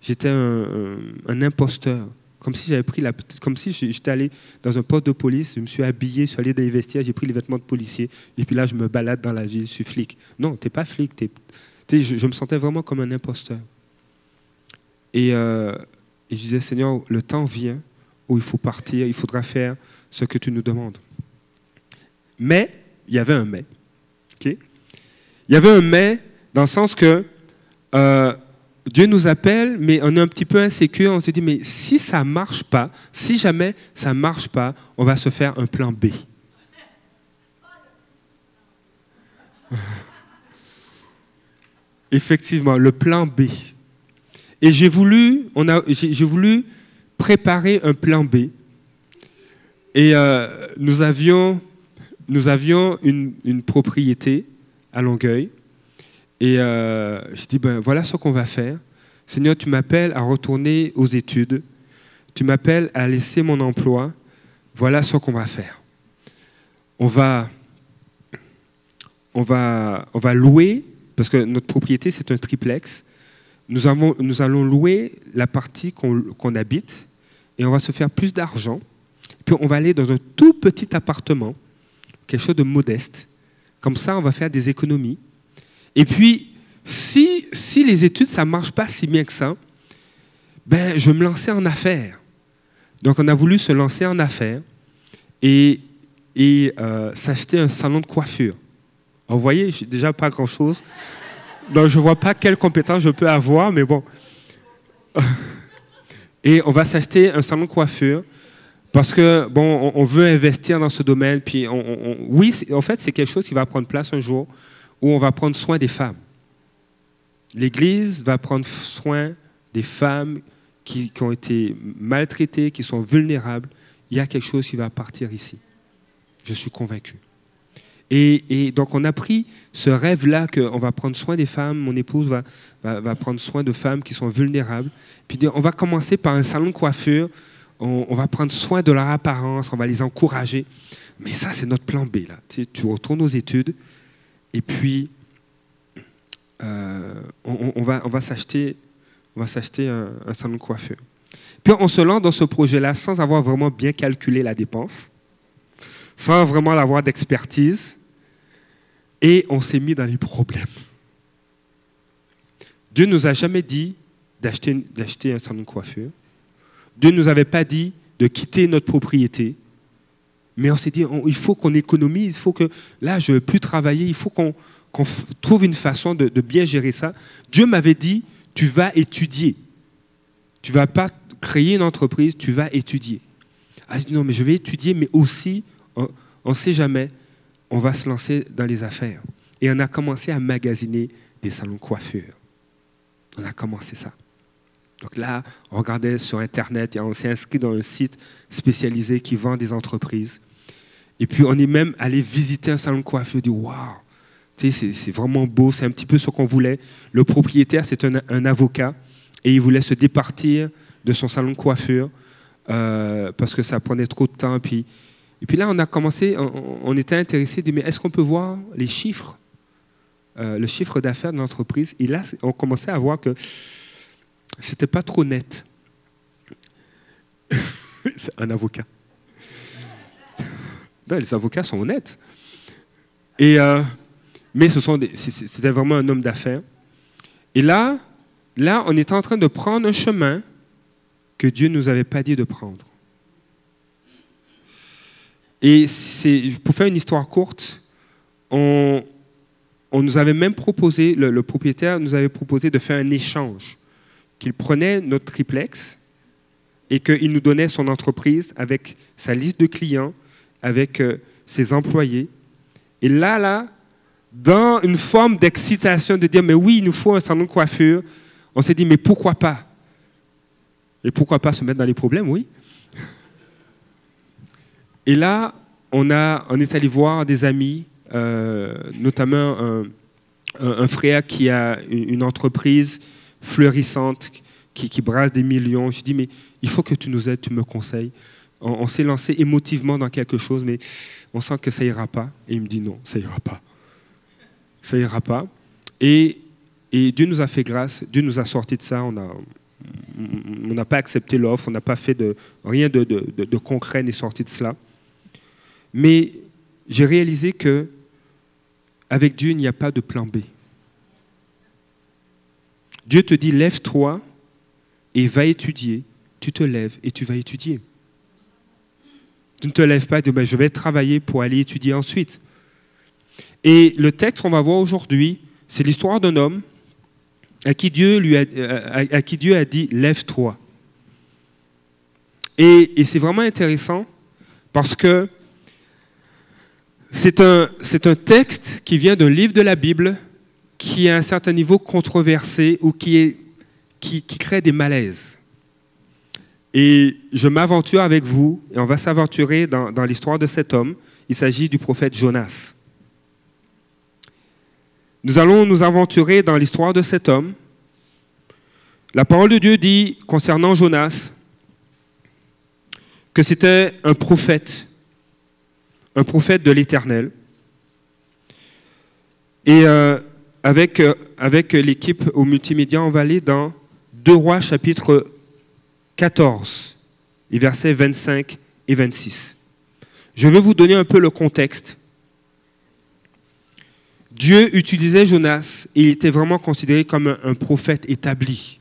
J'étais un, imposteur, comme si j'avais pris la, comme si j'étais allé dans un poste de police, je me suis habillé, je suis allé dans les vestiaires, j'ai pris les vêtements de policier, et puis là je me balade dans la ville, je suis flic. Non, t'es pas flic, t'es- t'es- je, me sentais vraiment comme un imposteur. Et, euh, et je disais, Seigneur, le temps vient où il faut partir, il faudra faire ce que tu nous demandes. Mais, il y avait un mais. ok? Il y avait un mais dans le sens que euh, Dieu nous appelle, mais on est un petit peu insécure. On se dit, mais si ça ne marche pas, si jamais ça ne marche pas, on va se faire un plan B. Effectivement, le plan B. Et j'ai voulu, on a, j'ai voulu préparer un plan B. Et euh, nous avions, nous avions une, une propriété à Longueuil. Et euh, je dis, ben voilà ce qu'on va faire. Seigneur, tu m'appelles à retourner aux études. Tu m'appelles à laisser mon emploi. Voilà ce qu'on va faire. On va, on va, on va louer, parce que notre propriété, c'est un triplex. Nous, avons, nous allons louer la partie qu'on habite et on va se faire plus d'argent. Puis on va aller dans un tout petit appartement, quelque chose de modeste. Comme ça, on va faire des économies. Et puis, si, les études, ça ne marche pas si bien que ça, ben, je me lançais en affaires. Donc, on a voulu se lancer en affaires et, et euh, s'acheter un salon de coiffure. Vous voyez, j'ai déjà pas grand-chose. Donc, je ne vois pas quelles compétences je peux avoir, mais bon. Et on va s'acheter un salon de coiffure parce que, bon, on, veut investir dans ce domaine. Puis, on, oui, en fait, c'est quelque chose qui va prendre place un jour où on va prendre soin des femmes. L'Église va prendre soin des femmes qui, qui ont été maltraitées, qui sont vulnérables. Il y a quelque chose qui va partir ici. Je suis convaincu. Et, donc, on a pris ce rêve-là qu'on va prendre soin des femmes. Mon épouse va, prendre soin de femmes qui sont vulnérables. Puis, on va commencer par un salon de coiffure. On, va prendre soin de leur apparence. On va les encourager. Mais ça, c'est notre plan B. Là. Tu, retournes aux études. Et puis, euh, on va s'acheter un, un salon de coiffure. Puis on se lance dans ce projet-là sans avoir vraiment bien calculé la dépense, sans vraiment avoir d'expertise, et on s'est mis dans les problèmes. Dieu ne nous a jamais dit d'acheter d'acheter un salon de coiffure. Dieu ne nous avait pas dit de quitter notre propriété. Mais on s'est dit, il faut qu'on économise, il faut que là, je ne veux plus travailler, il faut qu'on trouve une façon de, bien gérer ça. Dieu m'avait dit, tu vas étudier. Tu vas pas créer une entreprise, tu vas étudier. Ah, non, mais je vais étudier, mais aussi, on ne sait jamais, on va se lancer dans les affaires. Et on a commencé à magasiner des salons de coiffure. On a commencé ça. Donc là, on regardait sur Internet et on s'est inscrit dans un site spécialisé qui vend des entreprises. Et puis, on est même allé visiter un salon de coiffure. On dit, waouh, c'est vraiment beau, c'est un petit peu ce qu'on voulait. Le propriétaire, c'est un, un avocat et il voulait se départir de son salon de coiffure euh, parce que ça prenait trop de temps. Puis, et puis là, on a commencé, on, était intéressé, mais est-ce qu'on peut voir les chiffres, euh, le chiffre d'affaires de l'entreprise? Et là, on commençait à voir que c'était pas trop net. C'est un avocat. Non, les avocats sont honnêtes. Et, euh, mais ce sont c'était vraiment un homme d'affaires. Et là, là, on était en train de prendre un chemin que Dieu ne nous avait pas dit de prendre. Et pour faire une histoire courte, on, nous avait même proposé, le, le propriétaire nous avait proposé de faire un échange, qu'il prenait notre triplex et qu'il nous donnait son entreprise avec sa liste de clients, avec euh, ses employés. Et là, là, dans une forme d'excitation de dire, mais oui, il nous faut un salon de coiffure, on s'est dit, mais pourquoi pas? Et pourquoi pas se mettre dans les problèmes, oui. Et là, on, a, est allé voir des amis euh, notamment un, frère qui a une entreprise fleurissante, qui, brasse des millions. Je dis, mais il faut que tu nous aides, tu me conseilles. On, s'est lancé émotivement dans quelque chose, mais on sent que ça ira pas. Et il me dit, non, ça ira pas. Ça ira pas. Et, Dieu nous a fait grâce, Dieu nous a sorti de ça. On n'a pas accepté l'offre, on n'a pas fait de, rien de- de concret n'est sorti de cela. Mais j'ai réalisé que avec Dieu, il n'y a pas de plan B. Dieu te dit, lève-toi et va étudier. Tu te lèves et tu vas étudier. Tu ne te lèves pas et dis, Ben, je vais travailler pour aller étudier ensuite. Et le texte qu'on va voir aujourd'hui, c'est l'histoire d'un homme à qui Dieu, lui a, dit, lève-toi. Et, et c'est vraiment intéressant parce que c'est un, texte qui vient d'un livre de la Bible qui est à un certain niveau controversé ou qui, crée des malaises. Et je m'aventure avec vous, et on va s'aventurer dans l'histoire de cet homme. Il s'agit du prophète Jonas. Nous allons nous aventurer dans l'histoire de cet homme. La parole de Dieu dit concernant Jonas que c'était un prophète, un prophète de l'Éternel. Et euh, avec, euh, avec l'équipe au multimédia, on va aller dans 2 Rois chapitre 14, les versets 25 et 26. Je vais vous donner un peu le contexte. Dieu utilisait Jonas et il était vraiment considéré comme un, un prophète établi,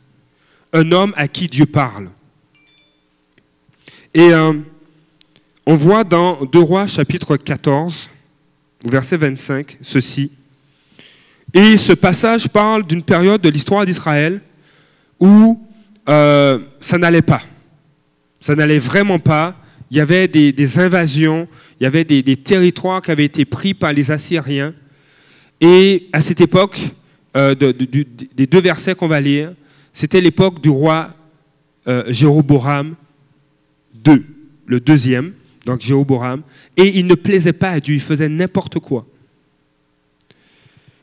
un homme à qui Dieu parle. Et euh, on voit dans 2 Rois chapitre 14, au verset 25, ceci. Et ce passage parle d'une période de l'histoire d'Israël où euh, ça n'allait pas. Ça n'allait vraiment pas. Il y avait des, invasions, il y avait des, territoires qui avaient été pris par les Assyriens. Et à cette époque, euh, des deux versets qu'on va lire, c'était l'époque du roi euh, Jéroboam II, le deuxième, donc Jéroboam, et il ne plaisait pas à Dieu, il faisait n'importe quoi.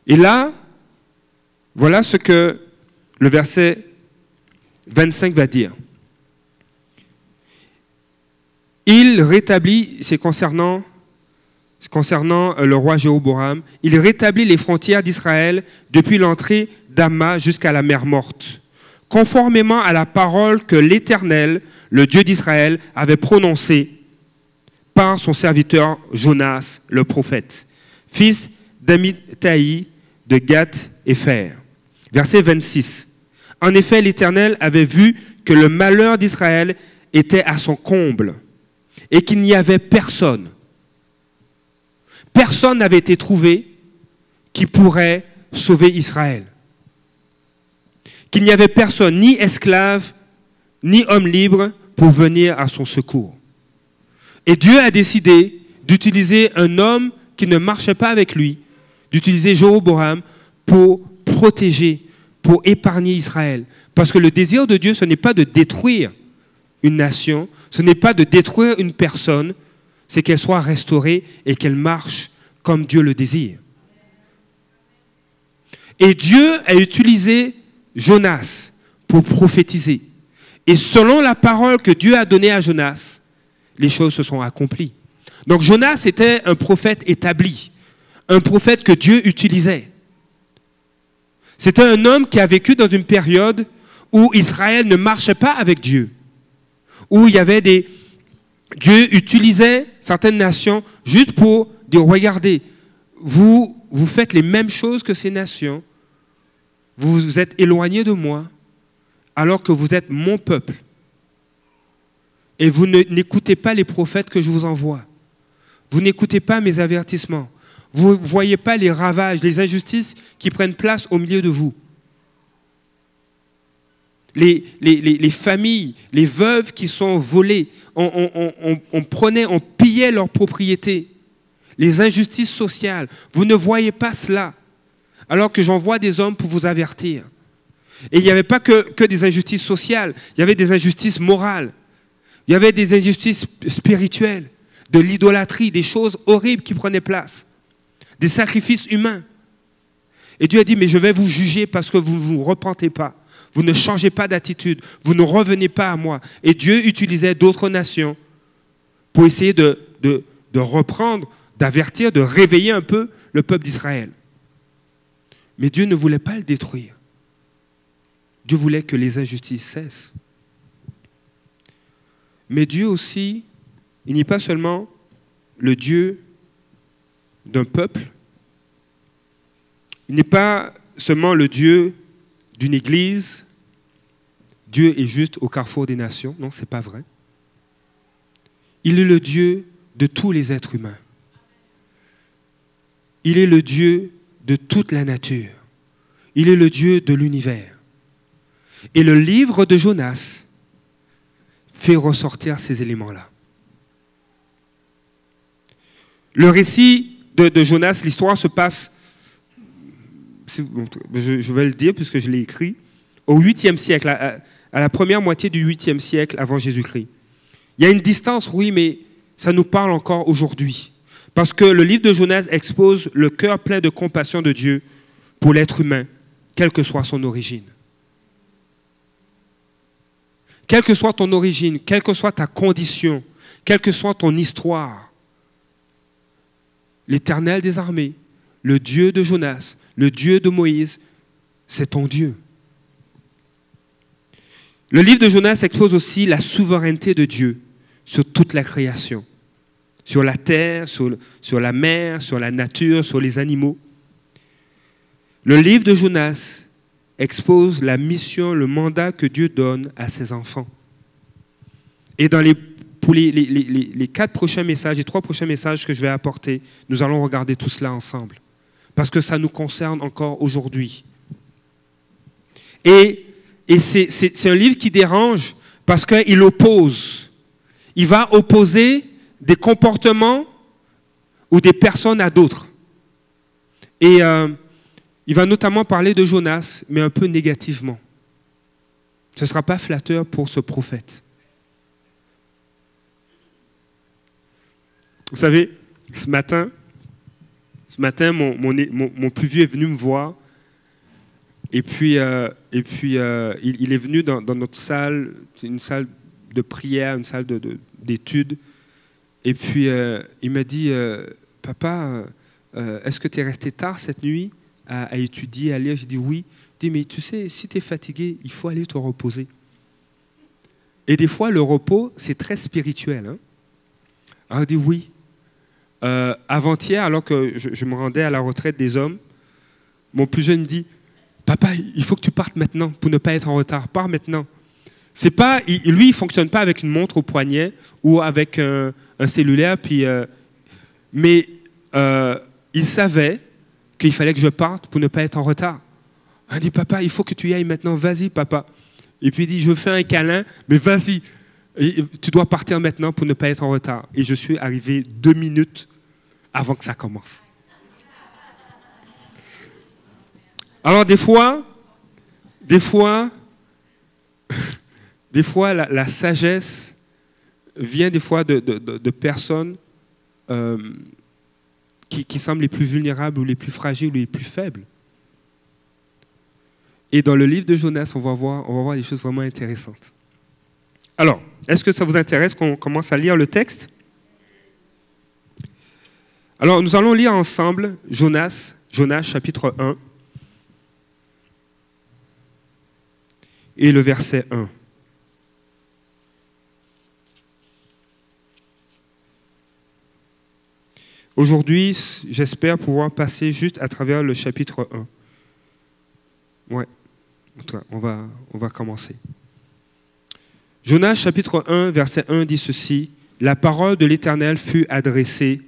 Et là, voilà ce que le verset 25 va dire. Il rétablit, c'est concernant, concernant euh, le roi Jéroboam, il rétablit les frontières d'Israël depuis l'entrée d'Ama jusqu'à la mer morte, conformément à la parole que l'Éternel, le Dieu d'Israël, avait prononcée par son serviteur Jonas, le prophète, fils d'Amithaï de Gath et Fer. Verset 26. En effet, l'Éternel avait vu que le malheur d'Israël était à son comble et qu'il n'y avait personne. Personne n'avait été trouvé qui pourrait sauver Israël. Qu'il n'y avait personne, ni esclave, ni homme libre, pour venir à son secours. Et Dieu a décidé d'utiliser un homme qui ne marchait pas avec lui, d'utiliser Jéroboam pour protéger, pour épargner Israël. Parce que le désir de Dieu, ce n'est pas de détruire une nation, ce n'est pas de détruire une personne, c'est qu'elle soit restaurée et qu'elle marche comme Dieu le désire. Et Dieu a utilisé Jonas pour prophétiser. Et selon la parole que Dieu a donnée à Jonas, les choses se sont accomplies. Donc Jonas était un prophète établi, un prophète que Dieu utilisait. C'était un homme qui a vécu dans une période où Israël ne marchait pas avec Dieu, où il y avait des... Dieu utilisait certaines nations juste pour dire, regardez, vous, vous faites les mêmes choses que ces nations, vous vous êtes éloignés de moi, alors que vous êtes mon peuple. Et vous n'écoutez pas les prophètes que je vous envoie. Vous n'écoutez pas mes avertissements. Vous ne voyez pas les ravages, les injustices qui prennent place au milieu de vous. Les, les- les- les familles, les veuves qui sont volées, on, prenait, on pillait leurs propriétés. Les injustices sociales, vous ne voyez pas cela. Alors que j'envoie des hommes pour vous avertir. Et il n'y avait pas que des injustices sociales, il y avait des injustices morales, il y avait des injustices spirituelles, de l'idolâtrie, des choses horribles qui prenaient place. des sacrifices humains. Et Dieu a dit, mais je vais vous juger parce que vous ne vous repentez pas. Vous ne changez pas d'attitude. Vous ne revenez pas à moi. Et Dieu utilisait d'autres nations pour essayer de, reprendre, d'avertir, de réveiller un peu le peuple d'Israël. Mais Dieu ne voulait pas le détruire. Dieu voulait que les injustices cessent. Mais Dieu aussi, il n'est pas seulement le Dieu d'un peuple, il n'est pas seulement le Dieu d'une église, Dieu est juste au carrefour des nations. Non, ce n'est pas vrai. Il est le Dieu de tous les êtres humains. Il est le Dieu de toute la nature. Il est le Dieu de l'univers. Et le livre de Jonas fait ressortir ces éléments-là. Le récit de, Jonas, l'histoire se passe, je, je, vais le dire puisque je l'ai écrit, au 8e siècle, à, à la première moitié du 8e siècle avant Jésus-Christ. Il y a une distance, oui, mais ça nous parle encore aujourd'hui. Parce que le livre de Jonas expose le cœur plein de compassion de Dieu pour l'être humain, quelle que soit son origine. Quelle que soit ton origine, quelle que soit ta condition, quelle que soit ton histoire, l'Éternel des armées, le Dieu de Jonas, le Dieu de Moïse, c'est ton Dieu. Le livre de Jonas expose aussi la souveraineté de Dieu sur toute la création, sur la terre, sur, sur, la mer, sur la nature, sur les animaux. Le livre de Jonas expose la mission, le mandat que Dieu donne à ses enfants. Et dans les, pour les, les, les, les quatre prochains messages, les trois prochains messages que je vais apporter, nous allons regarder tout cela ensemble. Parce que ça nous concerne encore aujourd'hui. Et, et c'est un livre qui dérange parce qu'il oppose. Il va opposer des comportements ou des personnes à d'autres. Et euh, il va notamment parler de Jonas, mais un peu négativement. Ce ne sera pas flatteur pour ce prophète. Vous savez, ce matin, ce matin, mon, plus vieux est venu me voir. Et puis, euh, euh, il, est venu dans, notre salle, une salle de prière, une salle d'études. De, de, et puis, euh, il m'a dit, papa, est-ce que tu es resté tard cette nuit? À, étudier, à lire J'ai dit oui. Il dit, mais tu sais, si tu es fatigué, il faut aller te reposer. Et des fois, le repos, c'est très spirituel. Hein? Alors, il dit oui. Euh, avant-hier, alors que je, je, me rendais à la retraite des hommes, mon plus jeune dit Papa, il faut que tu partes maintenant pour ne pas être en retard. Pars maintenant. C'est pas, lui, il fonctionne pas avec une montre au poignet ou avec un, un cellulaire. Puis, euh, mais euh, il savait qu'il fallait que je parte pour ne pas être en retard. Il dit Papa, il faut que tu y ailles maintenant. Vas-y, papa. Et puis il dit Je fais un câlin, mais vas-y. Tu dois partir maintenant pour ne pas être en retard. Et je suis arrivé deux minutes avant que ça commence. Alors des fois, des fois, des fois, la, sagesse vient des fois de personnes euh, qui, semblent les plus vulnérables ou les plus fragiles ou les plus faibles. Et dans le livre de Jonas, on va voir, on va voir des choses vraiment intéressantes. Alors, est-ce que ça vous intéresse qu'on commence à lire le texte? Alors, nous allons lire ensemble Jonas, Jonas chapitre 1 et le verset 1. Aujourd'hui, j'espère pouvoir passer juste à travers le chapitre 1. Ouais, on va, on va commencer. Jonas chapitre 1, verset 1 dit ceci. La parole de l'Éternel fut adressée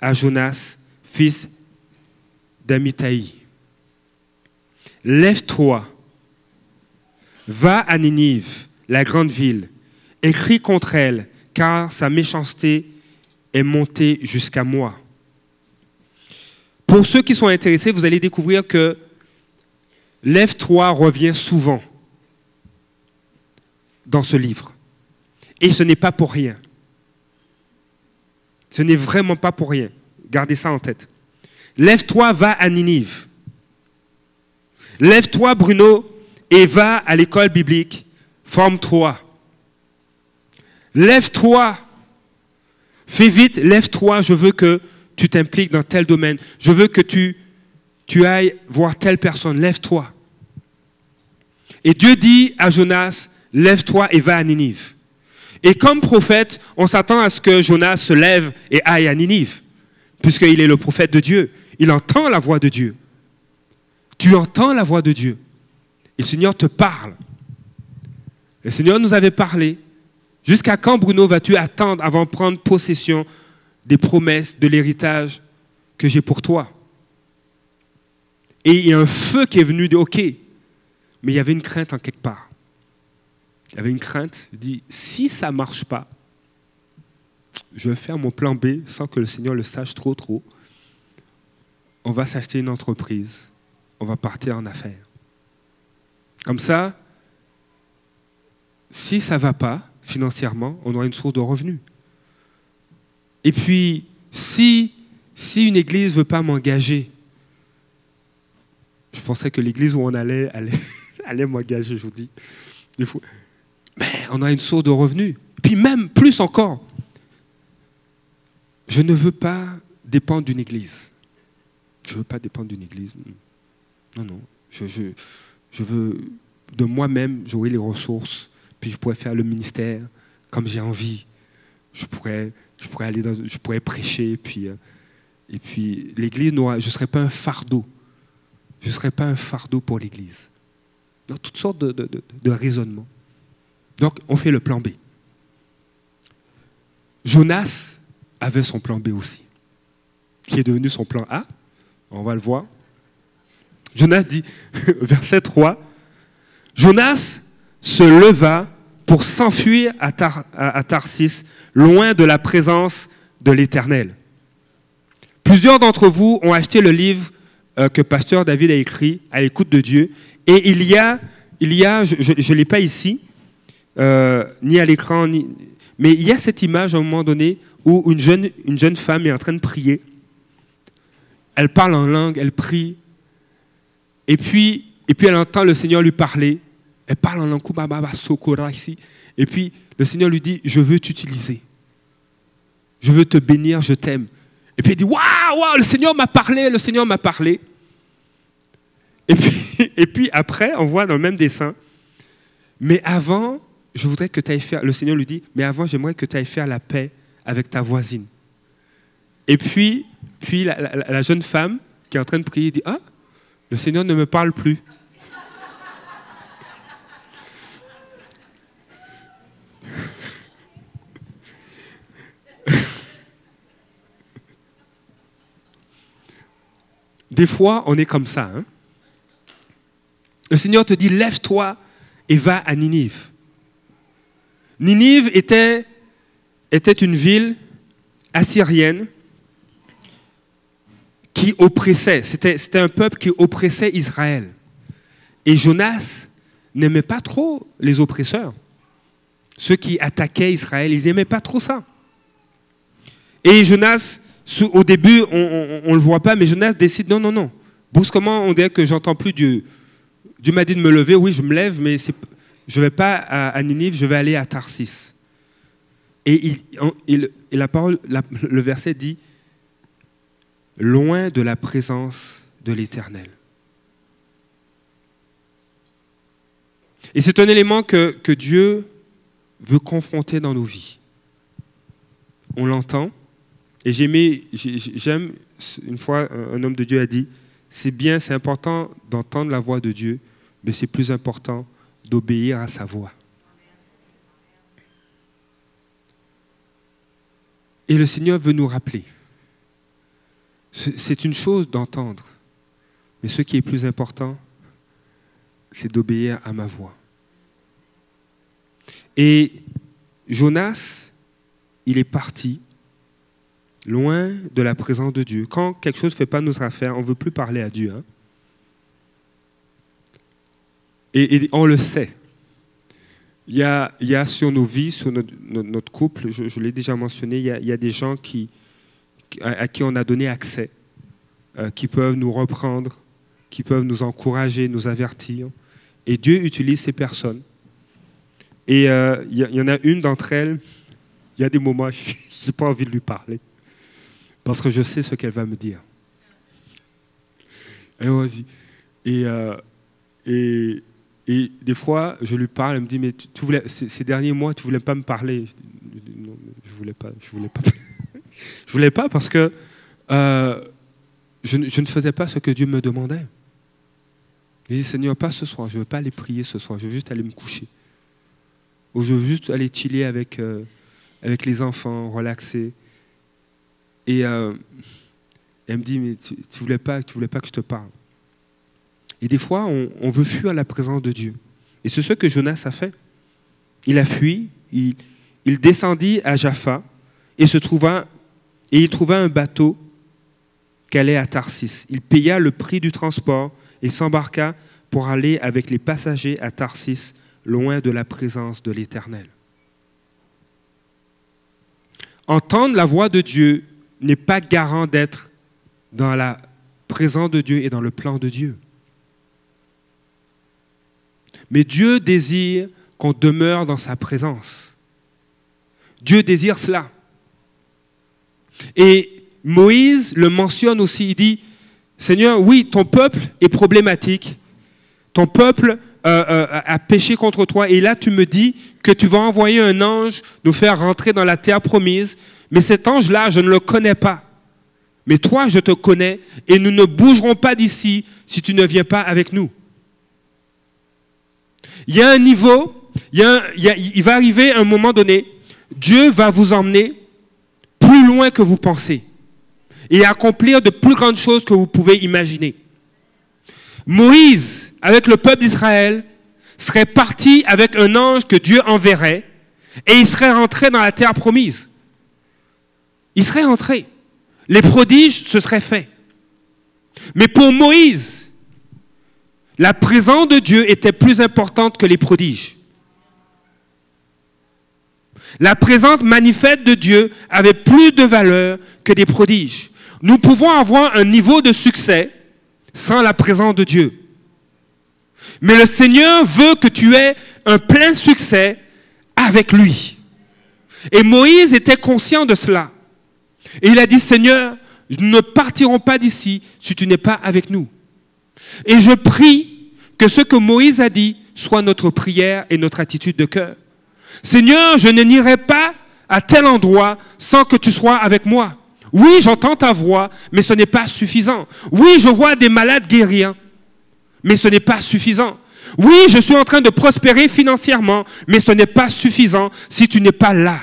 à Jonas, fils d'Amitai. Lève-toi, va à Ninive, la grande ville, écris contre elle, car sa méchanceté est montée jusqu'à moi. Pour ceux qui sont intéressés, vous allez découvrir que Lève-toi revient souvent dans ce livre. Et ce n'est pas pour rien. Ce n'est vraiment pas pour rien. Gardez ça en tête. lève-toi, va à Ninive. Lève-toi, Bruno, et va à l'école biblique. Forme-toi. Lève-toi. Fais vite, lève-toi. Je veux que tu t'impliques dans tel domaine. Je veux que tu, ailles voir telle personne. Lève-toi. Et Dieu dit à Jonas, lève-toi et va à Ninive. Et comme prophète, on s'attend à ce que Jonas se lève et aille à Ninive, puisqu'il est le prophète de Dieu. Il entend la voix de Dieu. Tu entends la voix de Dieu. Et le Seigneur te parle. Le Seigneur nous avait parlé. Jusqu'à quand, Bruno, vas-tu attendre avant de prendre possession des promesses, de l'héritage que j'ai pour toi? Et il y a un feu qui est venu de OK. Mais il y avait une crainte en quelque part. Il y avait une crainte. Il dit si ça ne marche pas, je vais faire mon plan B sans que le Seigneur le sache trop, trop. On va s'acheter une entreprise. On va partir en affaires. Comme ça, si ça ne va pas financièrement, on aura une source de revenus. Et puis, si, une église ne veut pas m'engager, je pensais que l'église où on allait allait, allait m'engager, je vous dis. mais on a une source de revenus. Puis même plus encore, je ne veux pas dépendre d'une église. Je ne veux pas dépendre d'une église. Non, non. Je veux, de moi-même, j'aurai les ressources, puis je pourrais faire le ministère comme j'ai envie. Je pourrais, je pourrais aller dans, je pourrais prêcher, puis, euh, et puis l'église, je ne serais pas un fardeau. Je ne serais pas un fardeau pour l'église. Dans toutes sortes de, raisonnements. Donc, on fait le plan B. Jonas avait son plan B aussi, qui est devenu son plan A. On va le voir. Jonas dit, verset 3, Jonas se leva pour s'enfuir à, Tarsis, loin de la présence de l'Éternel. Plusieurs d'entre vous ont acheté le livre euh, que pasteur David a écrit, à l'écoute de Dieu, et il y a, je ne l'ai pas ici, euh, ni à l'écran, ni... mais il y a cette image à un moment donné où une jeune, une jeune femme est en train de prier. Elle parle en langue, elle prie, et et puis elle entend le Seigneur lui parler. Elle parle en langue, ici. Et puis le Seigneur lui dit, je veux t'utiliser. Je veux te bénir, je t'aime. Et puis elle dit, waouh, waouh, le Seigneur m'a parlé, le Seigneur m'a parlé. Et puis, après, on voit dans le même dessin, mais avant, je voudrais que tu ailles faire, le Seigneur lui dit, mais avant, j'aimerais que tu ailles faire la paix avec ta voisine. Et puis, puis la, jeune femme qui est en train de prier dit, ah, le Seigneur ne me parle plus. Des fois, on est comme ça. Hein. Le Seigneur te dit, lève-toi et va à Ninive. Ninive était, était une ville assyrienne qui oppressait. C'était, c'était un peuple qui oppressait Israël. Et Jonas n'aimait pas trop les oppresseurs. Ceux qui attaquaient Israël, ils n'aimaient pas trop ça. Et Jonas, au début, on ne le voit pas, mais Jonas décide, non, non, non. Brusquement, on dirait que j'entends plus Dieu. Dieu m'a dit de me lever, oui, je me lève, mais je ne vais pas à, Ninive, je vais aller à Tarsis. Et, la parole, le verset dit, loin de la présence de l'Éternel. Et c'est un élément que Dieu veut confronter dans nos vies. On l'entend. Et j'aime, une fois, un homme de Dieu a dit, c'est bien, c'est important d'entendre la voix de Dieu, mais c'est plus important d'obéir à sa voix. Et le Seigneur veut nous rappeler. C'est une chose d'entendre, mais ce qui est plus important, c'est d'obéir à ma voix. Et Jonas, il est parti loin de la présence de Dieu. Quand quelque chose ne fait pas nos affaires, on ne veut plus parler à Dieu. Hein. Et, on le sait. Il y, a, il y a sur nos vies, sur notre, couple, je, l'ai déjà mentionné, il y, a, des gens à, qui on a donné accès euh, qui peuvent nous reprendre, qui peuvent nous encourager, nous avertir. Et Dieu utilise ces personnes. Et euh, il y, y en a une d'entre elles, il y a des moments, je n'ai pas envie de lui parler, parce que je sais ce qu'elle va me dire. Et, et, euh, et, et des fois, je lui parle, elle me dit, mais tu, voulais, ces, derniers mois, tu voulais pas me parler. Je dis, Non, je voulais pas, je voulais pas. je voulais pas parce que euh, je, ne- je ne faisais pas ce que Dieu me demandait. Je dis, Seigneur, pas ce soir, je ne veux pas aller prier ce soir, je veux juste aller me coucher. Ou je veux juste aller chiller avec, euh, avec les enfants, relaxer. Et euh, elle me dit, mais tu ne voulais, pas- tu voulais pas que je te parle. Et des fois, on, veut fuir la présence de Dieu. Et c'est ce que Jonas a fait. Il a fui, il, descendit à Jaffa et, se trouva, et il trouva un bateau qui allait à Tarsis. Il paya le prix du transport et s'embarqua pour aller avec les passagers à Tarsis, loin de la présence de l'Éternel. Entendre la voix de Dieu n'est pas garant d'être dans la présence de Dieu et dans le plan de Dieu. Mais Dieu désire qu'on demeure dans sa présence. Dieu désire cela. Et Moïse le mentionne aussi, il dit, Seigneur, oui, ton peuple est problématique, ton peuple euh, euh, a péché contre toi, et là tu me dis que tu vas envoyer un ange nous faire rentrer dans la terre promise, mais cet ange-là, je ne le connais pas. Mais toi, je te connais, et nous ne bougerons pas d'ici si tu ne viens pas avec nous. Il y a un niveau, il, va arriver un moment donné, Dieu va vous emmener plus loin que vous pensez et accomplir de plus grandes choses que vous pouvez imaginer. Moïse, avec le peuple d'Israël, serait parti avec un ange que Dieu enverrait et il serait rentré dans la terre promise. Il serait rentré. Les prodiges se seraient faits. Mais pour Moïse, la présence de Dieu était plus importante que les prodiges. La présence manifeste de Dieu avait plus de valeur que des prodiges. Nous pouvons avoir un niveau de succès sans la présence de Dieu. Mais le Seigneur veut que tu aies un plein succès avec lui. Et Moïse était conscient de cela. Et il a dit, Seigneur, nous ne partirons pas d'ici si tu n'es pas avec nous. Et je prie que ce que Moïse a dit soit notre prière et notre attitude de cœur. Seigneur, je ne n'irai pas à tel endroit sans que tu sois avec moi. Oui, j'entends ta voix, mais ce n'est pas suffisant. Oui, je vois des malades guérir, mais ce n'est pas suffisant. Oui, je suis en train de prospérer financièrement, mais ce n'est pas suffisant si tu n'es pas là.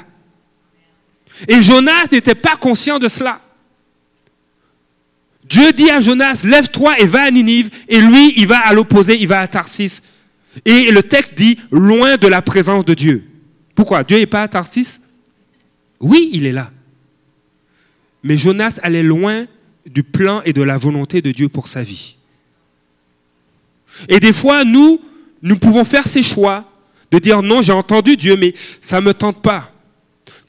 Et Jonas n'était pas conscient de cela. Dieu dit à Jonas, lève-toi et va à Ninive, et lui, il va à l'opposé, il va à Tarsis. Et le texte dit, loin de la présence de Dieu. Pourquoi? Dieu n'est pas à Tarsis? Oui, il est là. Mais Jonas allait loin du plan et de la volonté de Dieu pour sa vie. Et des fois, nous, nous pouvons faire ces choix de dire non, j'ai entendu Dieu, mais ça ne me tente pas.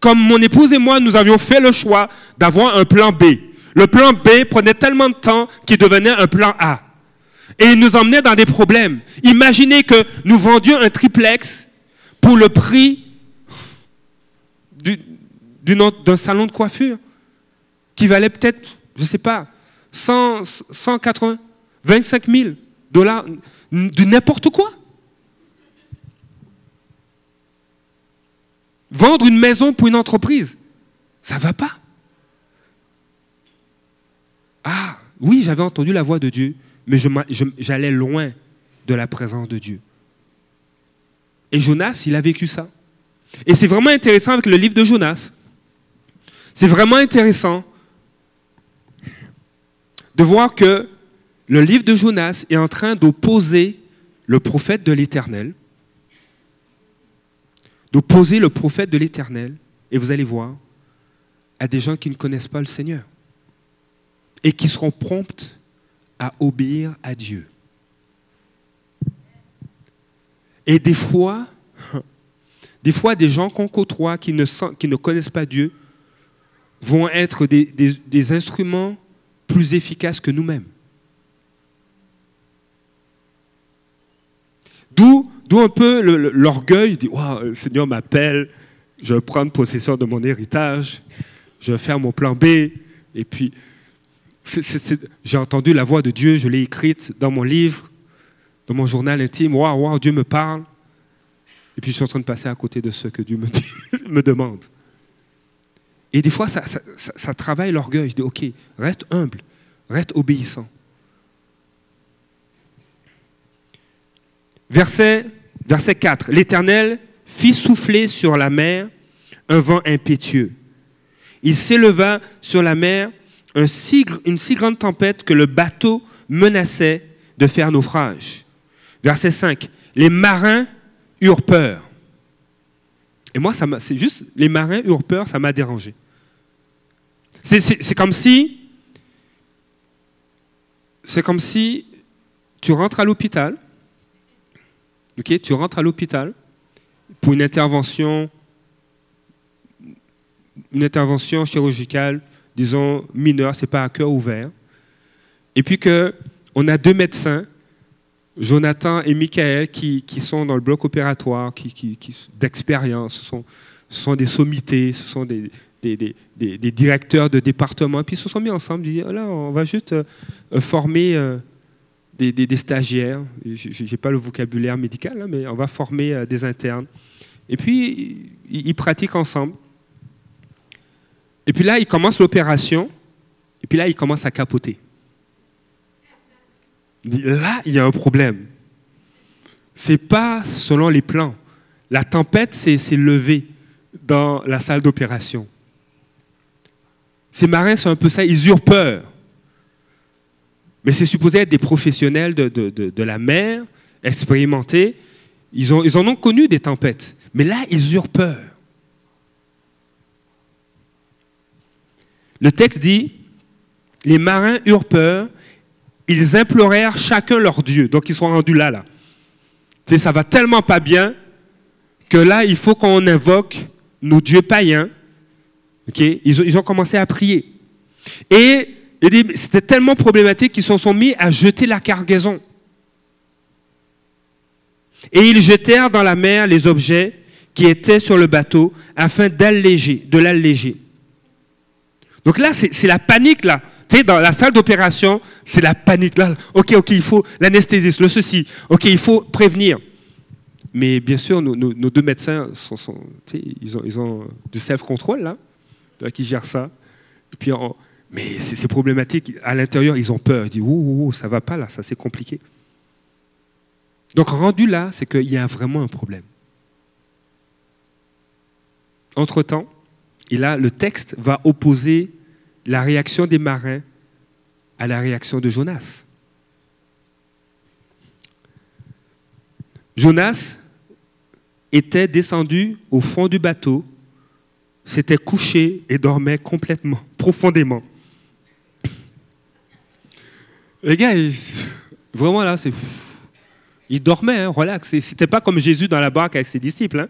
Comme mon épouse et moi, nous avions fait le choix d'avoir un plan B. Le plan B prenait tellement de temps qu'il devenait un plan A. Et il nous emmenait dans des problèmes. Imaginez que nous vendions un triplex pour le prix d'un salon de coiffure qui valait peut-être, je ne sais pas, 100, 180, 25 000 dollars, de n'importe quoi. Vendre une maison pour une entreprise, ça ne va pas. Ah, oui, j'avais entendu la voix de Dieu, mais j'allais loin de la présence de Dieu. Et Jonas, il a vécu ça. Et c'est vraiment intéressant avec le livre de Jonas. C'est vraiment intéressant de voir que le livre de Jonas est en train d'opposer le prophète de l'Éternel, d'opposer le prophète de l'Éternel, et vous allez voir, à des gens qui ne connaissent pas le Seigneur et qui seront promptes à obéir à Dieu. Et des fois, des fois, des gens qu'on côtoie qui ne, connaissent pas Dieu vont être des instruments plus efficaces que nous-mêmes. D'où, un peu l'orgueil, dit, Waouh, le Seigneur m'appelle, je vais prendre possession de mon héritage, je vais faire mon plan B, et puis j'ai entendu la voix de Dieu, je l'ai écrite dans mon livre, dans mon journal intime, waouh, waouh, Dieu me parle, et puis je suis en train de passer à côté de ce que Dieu me, demande. Et des fois, ça travaille l'orgueil. Je dis, OK, reste humble, reste obéissant. Verset, verset 4. L'Éternel fit souffler sur la mer un vent impétueux. Il s'éleva sur la mer une si grande tempête que le bateau menaçait de faire naufrage. Verset 5. Les marins eurent peur. Et moi, c'est juste, les marins eurent peur, ça m'a dérangé. C'est comme si, c'est comme si tu rentres à l'hôpital, tu rentres à l'hôpital pour une intervention, une intervention chirurgicale, disons mineure, c'est pas à cœur ouvert, et puis que on a deux médecins, Jonathan et Michael, qui, qui sont dans le bloc opératoire, qui, qui- qui- d'expérience, ce sont, ce sont des sommités, ce sont des, des, des- des- directeurs de département, et puis ils se sont mis ensemble, ils disent, là, on va juste euh, former euh, des, stagiaires, je n'ai pas le vocabulaire médical, hein, mais on va former euh, des internes. Et puis, ils, pratiquent ensemble. Et puis là, ils commencent l'opération, et puis là, ils commencent à capoter. Là, il y a un problème. C'est pas selon les plans. La tempête s'est s'est levée dans la salle d'opération. Ces marins sont un peu ça, ils eurent peur. Mais c'est supposé être des professionnels de, de- de- la mer, expérimentés. Ils, ont, ils en ont connu des tempêtes. Mais là, ils eurent peur. Le texte dit, les marins eurent peur, ils implorèrent chacun leur Dieu. Donc ils sont rendus là, là. Tu sais, ça va tellement pas bien que là, il faut qu'on invoque nos dieux païens. Ils, ont, ils ont commencé à prier. Et il dit, c'était tellement problématique qu'ils se sont mis à jeter la cargaison. Et ils jetèrent dans la mer les objets qui étaient sur le bateau afin d'alléger, de l'alléger. Donc là, c'est la panique, là. Tu dans la salle d'opération, c'est la panique, là. OK, OK, il faut l'anesthésiste, le ceci. OK, il faut prévenir. Mais bien sûr, nos, deux médecins, ils, ont, du self-control, là, qui gèrent ça. Mais c'est problématique. À l'intérieur, ils ont peur. Ils disent, ouh, ouh, ouh, ça va pas, là, ça, c'est compliqué. Donc, rendu là, c'est qu'il y a vraiment un problème. Entre-temps, et là, le texte va opposer la réaction des marins à la réaction de Jonas. Jonas était descendu au fond du bateau, s'était couché et dormait complètement, profondément. Les gars, vraiment là, c'est. Il dormait, hein, relax. C'était pas comme Jésus dans la barque avec ses disciples. hein.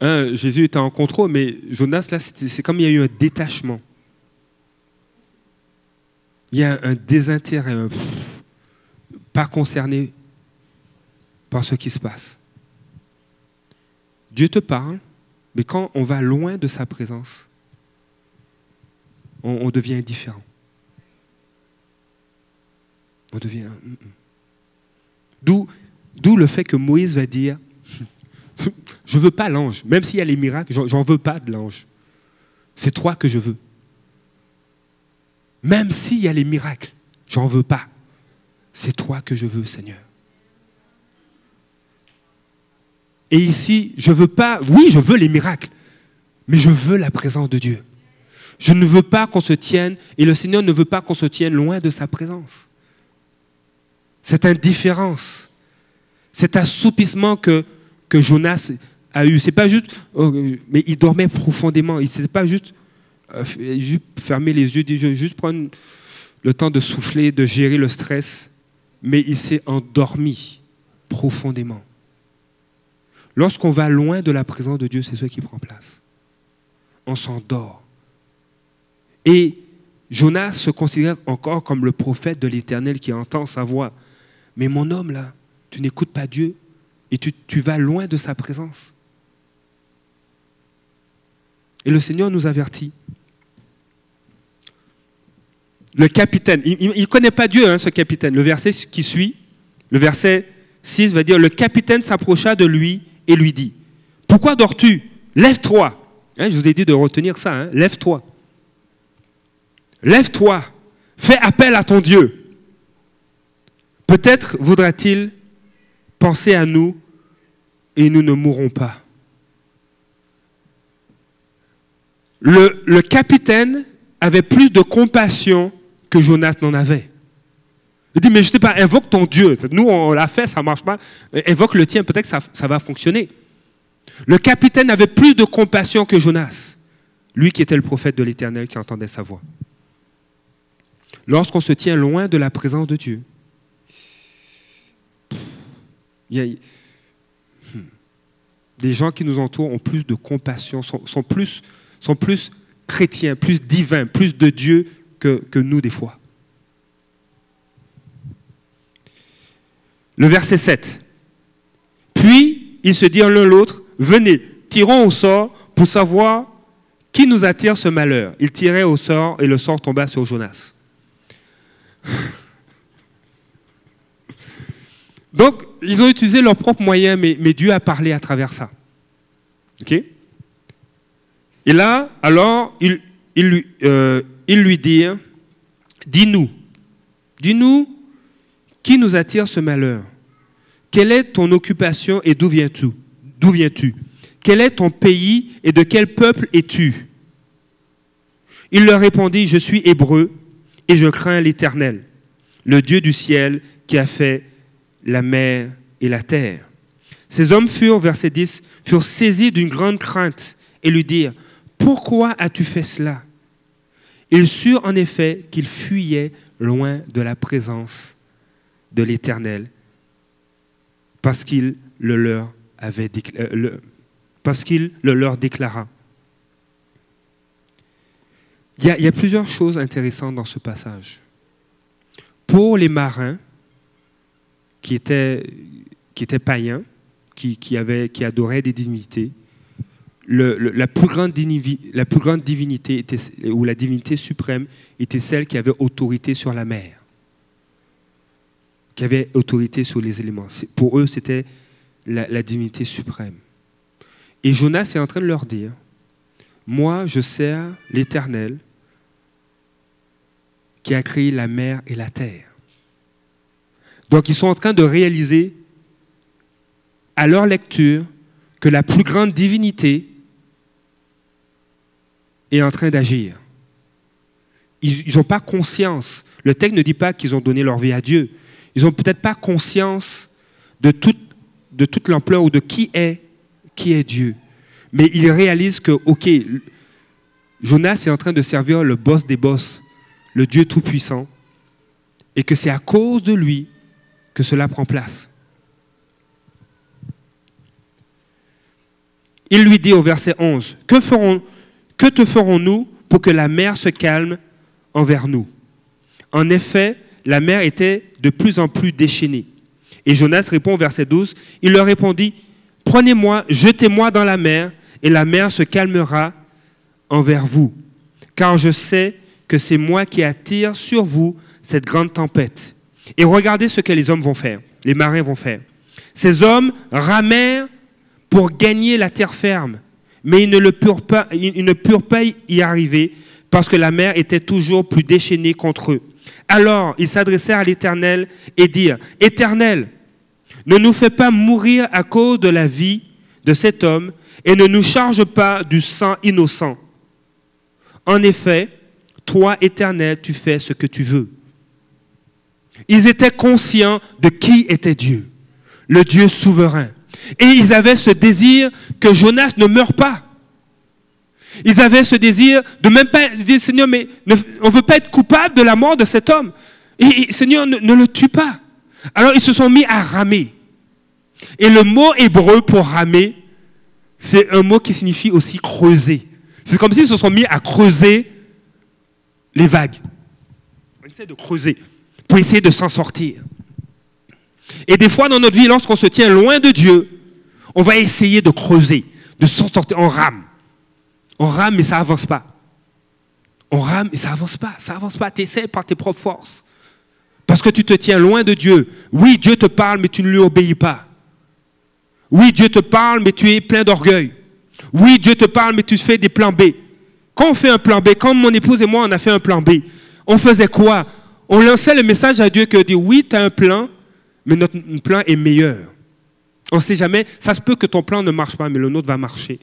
Hein, Jésus était en contrôle, mais Jonas, là, c'est comme il y a eu un détachement. Il y a un désintérêt, un- pas concerné par ce qui se passe. Dieu te parle, mais quand on va loin de sa présence, on devient indifférent. On devient. mm, mm. D'où, le fait que Moïse va dire Je veux pas l'ange, même s'il y a les miracles, j'en, veux pas de l'ange. C'est toi que je veux. Même s'il y a les miracles, j'en veux pas. C'est toi que je veux, Seigneur. Et ici, je veux pas, oui, je veux les miracles, mais je veux la présence de Dieu. Je ne veux pas qu'on se tienne, et le Seigneur ne veut pas qu'on se tienne loin de sa présence. Cette indifférence, cet assoupissement que, Jonas a eu, c'est pas juste, oh, mais il dormait profondément. Il ne pas juste, euh, juste fermer les yeux, juste prendre le temps de souffler, de gérer le stress, mais il s'est endormi profondément. Lorsqu'on va loin de la présence de Dieu, c'est ce qui prend place. On s'endort. Et Jonas se considère encore comme le prophète de l'Éternel qui entend sa voix. Mais mon homme, là, tu n'écoutes pas Dieu et tu, vas loin de sa présence. Et le Seigneur nous avertit. Le capitaine, il ne connaît pas Dieu, hein, ce capitaine. Le verset qui suit, le verset 6 va dire, le capitaine s'approcha de lui et lui dit, pourquoi dors-tu? Lève-toi. Hein, je vous ai dit de retenir ça, hein. lève-toi. Lève-toi, fais appel à ton Dieu. Peut-être voudra-t-il penser à nous et nous ne mourrons pas. Le, capitaine avait plus de compassion que Jonas n'en avait. Il dit, mais je ne sais pas, invoque ton Dieu. Nous, on l'a fait, ça ne marche pas. Invoque le tien, peut-être que ça va fonctionner. Le capitaine avait plus de compassion que Jonas, lui qui était le prophète de l'Éternel qui entendait sa voix. Lorsqu'on se tient loin de la présence de Dieu, il y a, hmm, des gens qui nous entourent ont plus de compassion, sont, sont plus, sont plus chrétiens, plus divins, plus de Dieu que, que nous des fois. Le verset 7. Puis ils se dirent l'un l'autre, venez, tirons au sort pour savoir qui nous attire ce malheur. Ils tiraient au sort et le sort tomba sur Jonas. Donc, ils ont utilisé leurs propres moyens, mais, mais Dieu a parlé à travers ça. OK? Et là, alors, il, il, lui, euh, il lui dit, dis-nous, dis-nous, qui nous attire ce malheur. Quelle est ton occupation et d'où viens-tu? D'où viens-tu? Quel est ton pays et de quel peuple es-tu? Il leur répondit, je suis hébreu et je crains l'Éternel, le Dieu du ciel qui a fait la mer et la terre. Ces hommes furent, verset 10, furent saisis d'une grande crainte et lui dirent, pourquoi as-tu fait cela? Ils surent en effet qu'ils fuyaient loin de la présence de l'Éternel parce qu'il le leur avait euh, parce qu'il le leur déclara. Il y, a, plusieurs choses intéressantes dans ce passage. Pour les marins qui étaient, qui étaient païens, qui, qui, des divinités, la, plus grande divinité était, ou la divinité suprême était celle qui avait autorité sur la mer, qui avait autorité sur les éléments. Pour eux, c'était la divinité suprême. Et Jonas est en train de leur dire, moi, je sers l'Éternel qui a créé la mer et la terre. Donc, ils sont en train de réaliser à leur lecture que la plus grande divinité est en train d'agir. Ils n'ont pas conscience. Le texte ne dit pas qu'ils ont donné leur vie à Dieu. Ils n'ont peut-être pas conscience de toute, de toute l'ampleur ou de qui est, qui est Dieu. Mais ils réalisent que, OK, Jonas est en train de servir le boss des boss, le Dieu Tout-Puissant, et que c'est à cause de lui que cela prend place. Il lui dit au verset 11, que, ferons, que te ferons-nous pour que la mer se calme envers nous? En effet, la mer était de plus en plus déchaînée. Et Jonas répond au verset 12, il leur répondit, prenez-moi, jetez-moi dans la mer, et la mer se calmera envers vous, car je sais que c'est moi qui attire sur vous cette grande tempête. Et regardez ce que les hommes vont faire, les marins vont faire. Ces hommes ramèrent pour gagner la terre ferme, mais ils ne, purent pas, ils ne purent pas y arriver parce que la mer était toujours plus déchaînée contre eux. Alors ils s'adressèrent à l'Éternel et dirent, Éternel, ne nous fais pas mourir à cause de la vie de cet homme et ne nous charge pas du sang innocent. En effet, toi, Éternel, tu fais ce que tu veux. Ils étaient conscients de qui était Dieu, le Dieu souverain. Et ils avaient ce désir que Jonas ne meure pas. Ils avaient ce désir de même pas dire, Seigneur, mais on ne veut pas être coupable de la mort de cet homme. Seigneur, ne, ne le tue pas. Alors ils se sont mis à ramer. Et le mot hébreu pour ramer, c'est un mot qui signifie aussi creuser. C'est comme s'ils se sont mis à creuser les vagues. On essaie de creuser pour essayer de s'en sortir. Et des fois dans notre vie, lorsqu'on se tient loin de Dieu, on va essayer de creuser, de s'en sortir. On rame. On rame, mais ça avance pas. On rame, mais ça avance pas. Ça avance pas. Tu essaies par tes propres forces. Parce que tu te tiens loin de Dieu. Oui, Dieu te parle, mais tu ne lui obéis pas. Oui, Dieu te parle, mais tu es plein d'orgueil. Oui, Dieu te parle, mais tu fais des plans B. Quand on fait un plan B, quand mon épouse et moi, on a fait un plan B, on faisait quoi? On lançait le message à Dieu que dit oui, tu as un plan, mais notre plan est meilleur. On ne sait jamais, ça se peut que ton plan ne marche pas, mais le nôtre va marcher.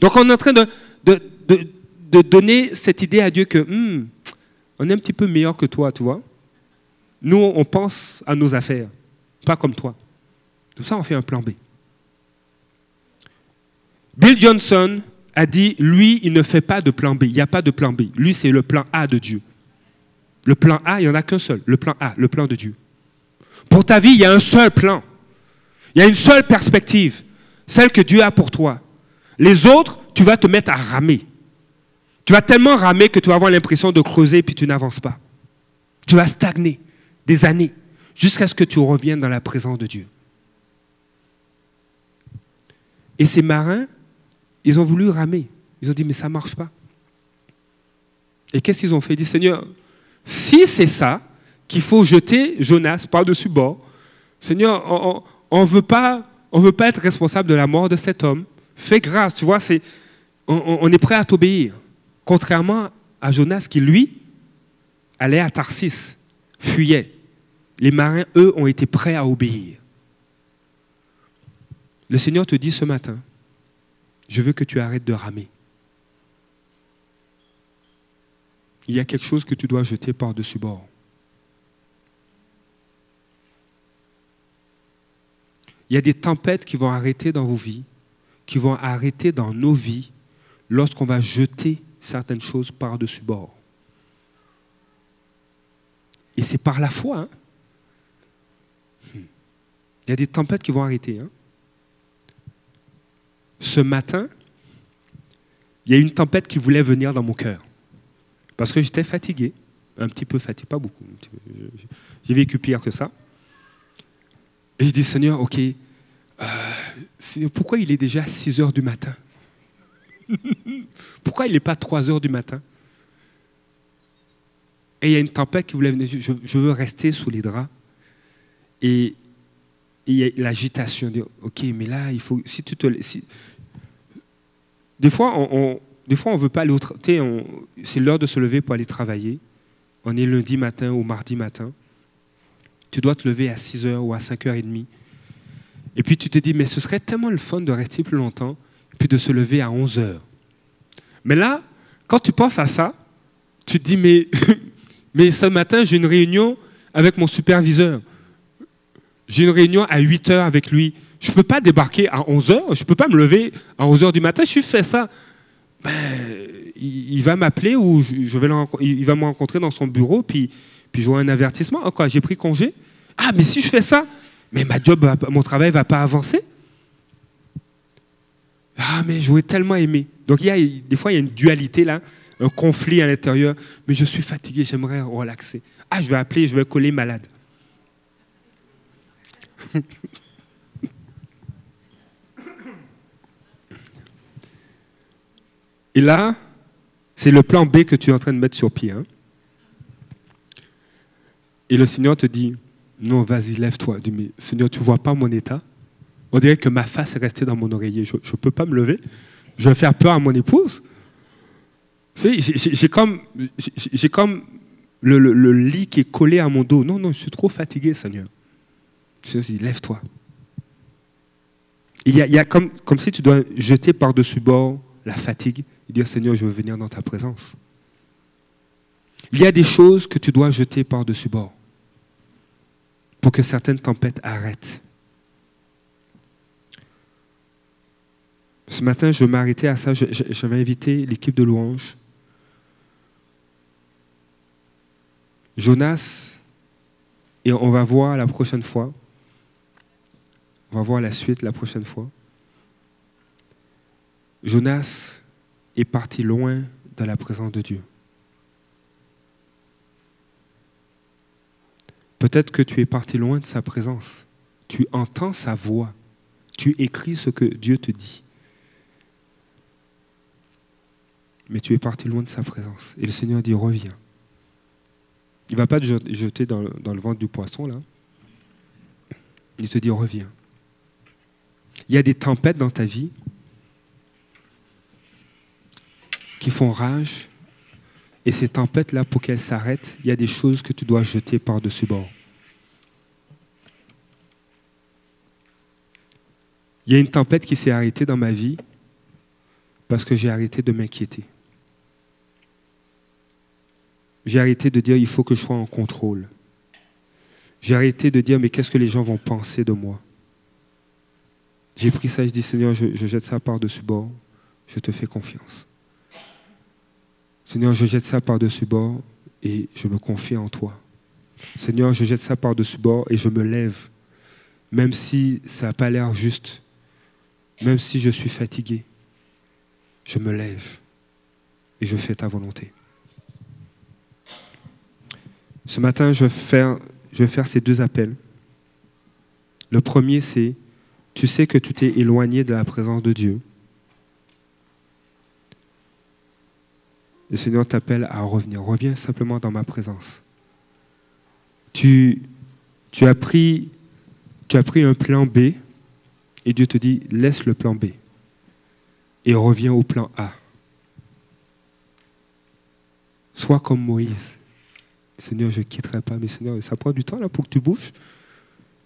Donc on est en train de, donner cette idée à Dieu que hmm, on est un petit peu meilleur que toi, tu vois. Nous, on pense à nos affaires, pas comme toi. Tout ça, on fait un plan B. Bill Johnson a dit, lui, il ne fait pas de plan B. Il n'y a pas de plan B. Lui, c'est le plan A de Dieu. Le plan A, il n'y en a qu'un seul. Le plan A, le plan de Dieu. Pour ta vie, il y a un seul plan. Il y a une seule perspective, celle que Dieu a pour toi. Les autres, tu vas te mettre à ramer. Tu vas tellement ramer que tu vas avoir l'impression de creuser puis tu n'avances pas. Tu vas stagner des années jusqu'à ce que tu reviennes dans la présence de Dieu. Et ces marins, ils ont voulu ramer. Ils ont dit, mais ça ne marche pas. Et qu'est-ce qu'ils ont fait? Ils dit, Seigneur, si c'est ça qu'il faut jeter Jonas par-dessus bord, Seigneur, on ne veut, pas, être responsable de la mort de cet homme. Fais grâce, tu vois, on, on est prêt à t'obéir. Contrairement à Jonas qui, lui, allait à Tarsis, fuyait. Les marins, eux, ont été prêts à obéir. Le Seigneur te dit ce matin, je veux que tu arrêtes de ramer. Il y a quelque chose que tu dois jeter par-dessus bord. Il y a des tempêtes qui vont arrêter dans vos vies, qui vont arrêter dans nos vies lorsqu'on va jeter certaines choses par-dessus bord. Et c'est par la foi. Hein. Il y a des tempêtes qui vont arrêter. Hein. Ce matin, il y a une tempête qui voulait venir dans mon cœur. Parce que j'étais fatigué, un petit peu fatigué, pas beaucoup. J'ai vécu pire que ça. Et je dis, Seigneur, ok, euh, pourquoi il est déjà 6 heures du matin? Pourquoi il n'est pas 3 heures du matin? Et il y a une tempête qui voulait venir. Je, veux rester sous les draps. Et il y a l'agitation. Ok, mais là, il faut. Si tu te. des fois, on, des fois, on veut pas aller au C'est l'heure de se lever pour aller travailler. On est lundi matin ou mardi matin. Tu dois te lever à 6 heures ou à 5h30. Et puis tu te dis, mais ce serait tellement le fun de rester plus longtemps, puis de se lever à 11 heures. Mais là, quand tu penses à ça, tu te dis, mais, ce matin, j'ai une réunion avec mon superviseur. J'ai une réunion à 8 heures avec lui. Je ne peux pas débarquer à 11 heures, je ne peux pas me lever à 11 heures du matin. Je fais ça. Ben, il, va m'appeler ou je, vais il va me rencontrer dans son bureau, puis, puis j'aurai un avertissement. Oh, quoi, j'ai pris congé? Ah, mais si je fais ça, mais mon travail ne va pas avancer? Ah, mais je tellement aimé. Donc, il y a, des fois, il y a une dualité là, un conflit à l'intérieur. Mais je suis fatigué, j'aimerais relaxer. Ah, je vais appeler, je vais coller malade. Et là, c'est le plan B que tu es en train de mettre sur pied. Hein. Et le Seigneur te dit, non, vas-y, lève-toi. Mais Seigneur, tu ne vois pas mon état? On dirait que ma face est restée dans mon oreiller. Je ne peux pas me lever? Je vais faire peur à mon épouse? J'ai comme, le, lit qui est collé à mon dos. Non, non, je suis trop fatigué, Seigneur. Je dit, lève-toi. Il y a, comme si tu dois jeter par-dessus bord la fatigue et dire, Seigneur, je veux venir dans ta présence. Il y a des choses que tu dois jeter par-dessus bord pour que certaines tempêtes arrêtent. Ce matin, je m'arrêtais à ça. Je, vais inviter l'équipe de louange. Jonas, et on va voir la prochaine fois. On va voir la suite la prochaine fois. Jonas est parti loin de la présence de Dieu. Peut-être que tu es parti loin de sa présence. Tu entends sa voix. Tu écris ce que Dieu te dit. Mais tu es parti loin de sa présence. Et le Seigneur dit, reviens. Il ne va pas te jeter dans, le ventre du poisson, là. Il te dit, reviens. Il y a des tempêtes dans ta vie, qui font rage. Et ces tempêtes-là, pour qu'elles s'arrêtent, il y a des choses que tu dois jeter par-dessus bord. Il y a une tempête qui s'est arrêtée dans ma vie parce que j'ai arrêté de m'inquiéter. J'ai arrêté de dire il faut que je sois en contrôle. J'ai arrêté de dire mais qu'est-ce que les gens vont penser de moi? J'ai pris ça et je dis Seigneur, je, je jette ça par-dessus bord, je te fais confiance. Seigneur, je jette ça par-dessus bord et je me confie en toi. Seigneur, je jette ça par-dessus bord et je me lève, même si ça n'a pas l'air juste, même si je suis fatigué. Je me lève et je fais ta volonté. Ce matin, je vais faire, ces deux appels. Le premier, c'est, tu sais que tu t'es éloigné de la présence de Dieu. Le Seigneur t'appelle à revenir. Reviens simplement dans ma présence. Tu, as pris un plan B et Dieu te dit, laisse le plan B et reviens au plan A. Sois comme Moïse. Seigneur, je ne quitterai pas, mais Seigneur, ça prend du temps là pour que tu bouges.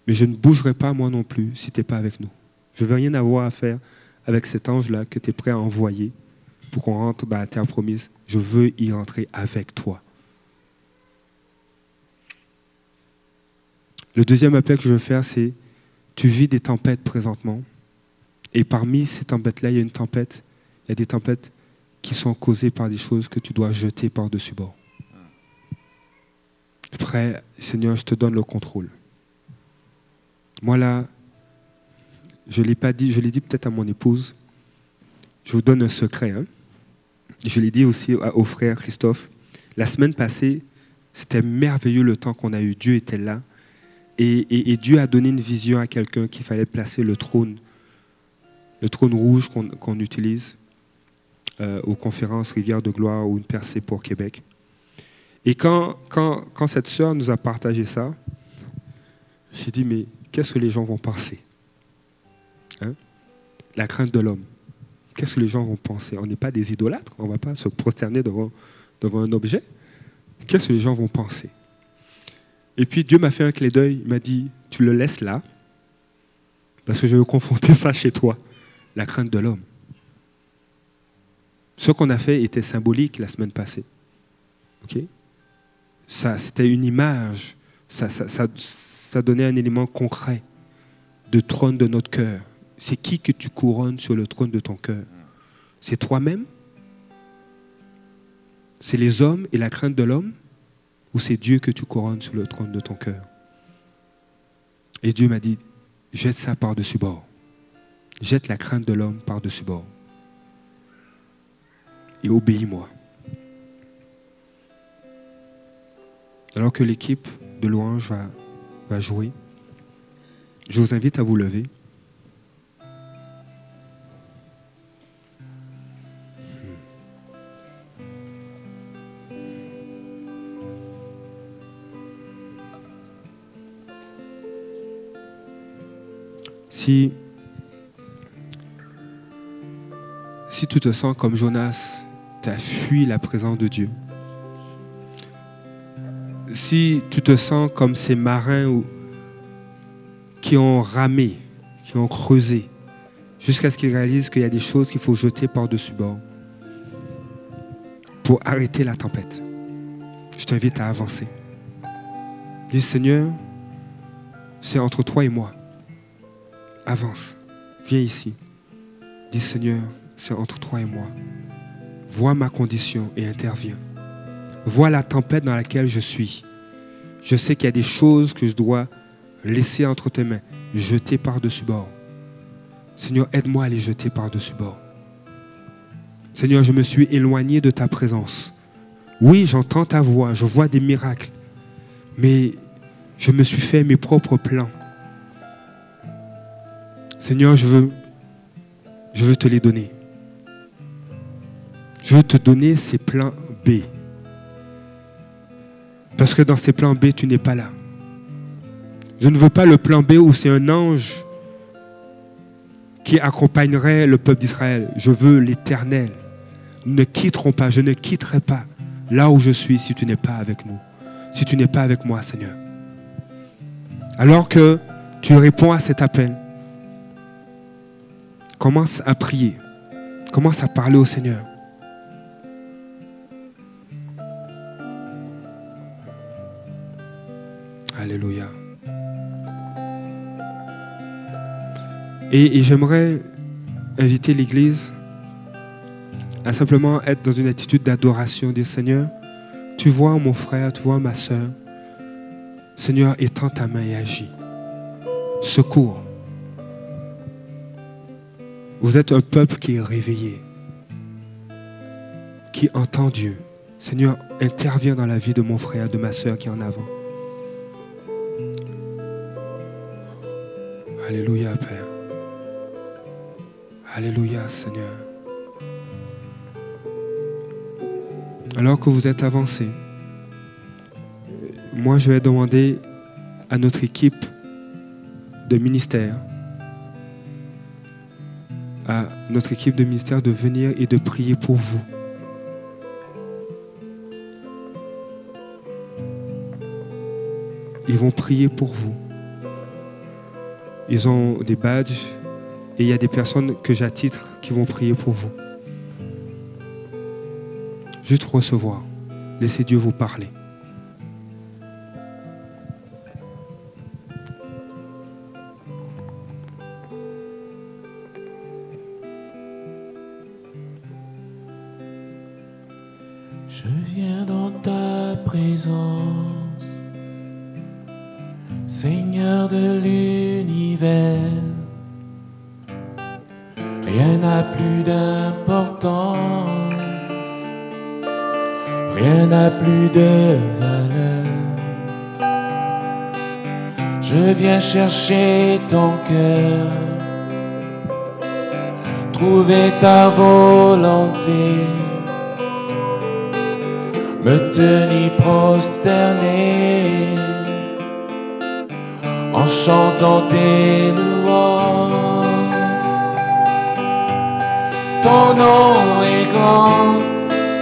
Mais je ne bougerai pas moi non plus si tu n'es pas avec nous. Je ne veux rien avoir à faire avec cet ange-là que tu es prêt à envoyer pour qu'on rentre dans la terre promise. Je veux y rentrer avec toi. Le deuxième appel que je veux faire, c'est tu vis des tempêtes présentement. Et parmi ces tempêtes-là, il y a une tempête. Il y a des tempêtes qui sont causées par des choses que tu dois jeter par-dessus bord. Prêt, Seigneur, je te donne le contrôle. Moi là, je ne l'ai pas dit, je l'ai dit peut-être à mon épouse. Je vous donne un secret. Hein. Je l'ai dit aussi au frère Christophe. La semaine passée, c'était merveilleux le temps qu'on a eu. Dieu était là. Et, Dieu a donné une vision à quelqu'un qu'il fallait placer le trône, le trône rouge qu'on utilise euh, aux conférences Rivière de Gloire ou une percée pour Québec. Et quand, quand, cette sœur nous a partagé ça, j'ai dit, mais qu'est-ce que les gens vont penser hein? La crainte de l'homme. Qu'est-ce que les gens vont penser? On n'est pas des idolâtres, on ne va pas se prosterner devant, un objet. Qu'est-ce que les gens vont penser? Et puis Dieu m'a fait un clé d'œil, il m'a dit, tu le laisses là, parce que je veux confronter ça chez toi, la crainte de l'homme. Ce qu'on a fait était symbolique la semaine passée. C'était une image, ça donnait un élément concret de trône de notre cœur. C'est qui que tu couronnes sur le trône de ton cœur C'est toi-même C'est les hommes et la crainte de l'homme Ou c'est Dieu que tu couronnes sur le trône de ton cœur Et Dieu m'a dit, jette ça par-dessus bord. Jette la crainte de l'homme par-dessus bord. Et obéis-moi. Alors que l'équipe de louange va, va jouer, je vous invite à vous lever. Si, tu te sens comme Jonas, tu as fui la présence de Dieu. Si tu te sens comme ces marins qui ont ramé, qui ont creusé, jusqu'à ce qu'ils réalisent qu'il y a des choses qu'il faut jeter par-dessus bord pour arrêter la tempête. Je t'invite à avancer. Dis Seigneur, c'est entre toi et moi avance, viens ici. Dis Seigneur, c'est entre toi et moi. Vois ma condition et interviens. Vois la tempête dans laquelle je suis. Je sais qu'il y a des choses que je dois laisser entre tes mains, jeter par-dessus bord. Seigneur, aide-moi à les jeter par-dessus bord. Seigneur, je me suis éloigné de ta présence. Oui, j'entends ta voix, je vois des miracles, mais Je me suis fait mes propres plans. Seigneur, je veux, je veux te les donner. Je veux te donner ces plans B. Parce que dans ces plans B, tu n'es pas là. Je ne veux pas le plan B où c'est un ange qui accompagnerait le peuple d'Israël. Je veux l'éternel. Nous ne quitterons pas, je ne quitterai pas là où je suis si tu n'es pas avec nous, si tu n'es pas avec moi, Seigneur. Alors que tu réponds à cet appel, commence à prier, commence à parler au Seigneur. Alléluia. Et, j'aimerais inviter l'Église à simplement être dans une attitude d'adoration, dire Seigneur, tu vois mon frère, tu vois ma soeur. Seigneur, étends ta main et agis. Secours. Vous êtes un peuple qui est réveillé, qui entend Dieu. Seigneur, interviens dans la vie de mon frère, de ma soeur qui est en avant. Alléluia, Père. Alléluia, Seigneur. Alors que vous êtes avancé, moi je vais demander à notre équipe de ministère, à notre équipe de ministère de venir et de prier pour vous. Ils vont prier pour vous. Ils ont des badges et il y a des personnes que j'attitre qui vont prier pour vous. Juste recevoir. Laissez Dieu vous parler.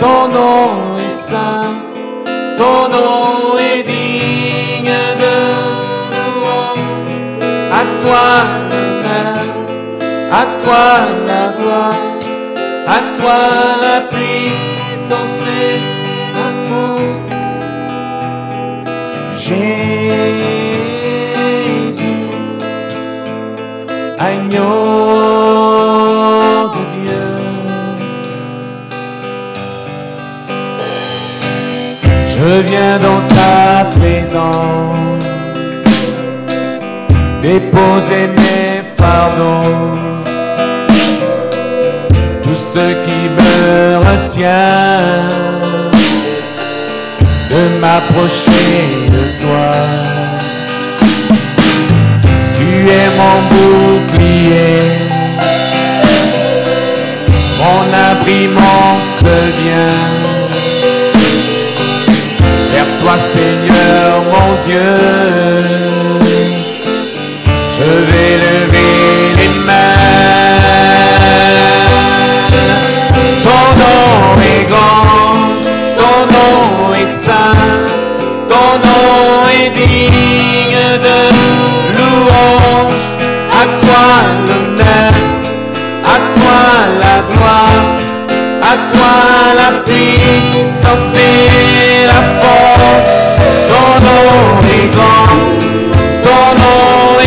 Ton nom est saint, ton nom est digne de louange. À toi l'honneur, à toi la gloire, à toi la puissance et la force. Jésus, agneau Je viens dans ta présence, déposer mes fardeaux tout ce qui me retient de m'approcher de toi. Tu es mon bouclier, mon abri, mon seul bien. Seigneur, mon Dieu, je vais lever les mains. Ton nom est grand, ton nom est saint, ton nom est digne de louange. À toi l'honneur, à toi la gloire, à toi la puissance et la force. Ton nom est grand, ton nom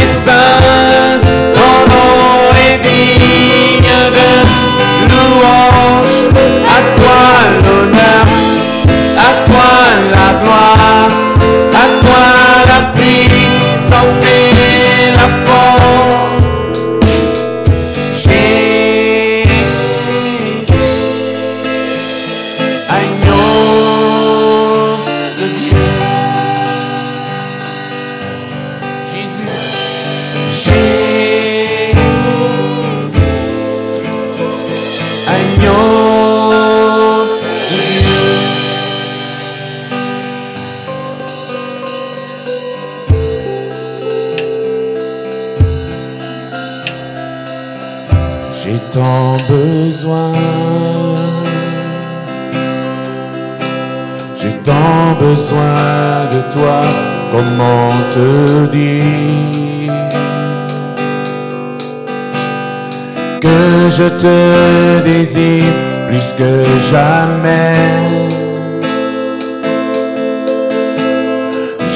comment te dire que je te désire plus que jamais.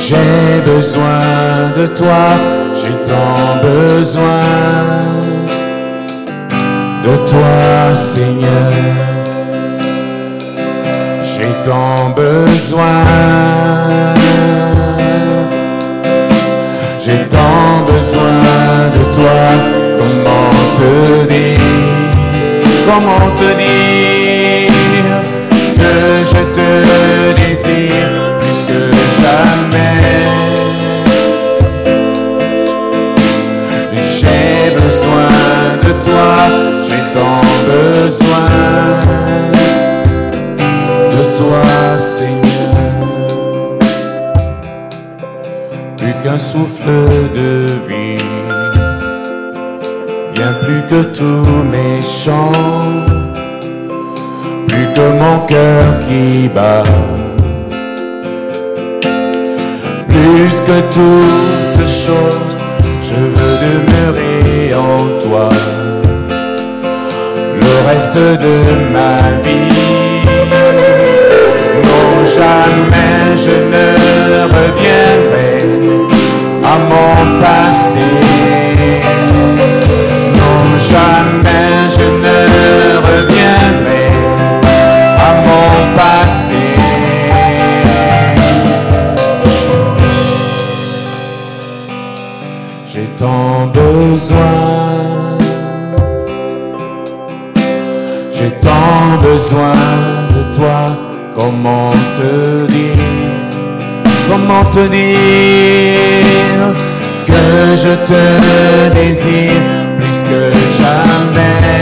J'ai besoin de toi, j'ai tant besoin de toi, Seigneur. J'ai tant besoin. Tant besoin de toi. Comment te dire? Comment te dire que je te désire plus que jamais? J'ai besoin de toi, j'ai tant besoin de toi, Seigneur. Souffle de vie, bien plus que tous mes chants, plus que mon cœur qui bat, plus que toutes choses, je veux demeurer en toi. Le reste de ma vie. Non, jamais je ne reviendrai à mon passé. Non, jamais je ne reviendrai à mon passé. J'ai tant besoin. J'ai tant besoin de toi, comment te dire, comment te dire que je te désire plus que jamais.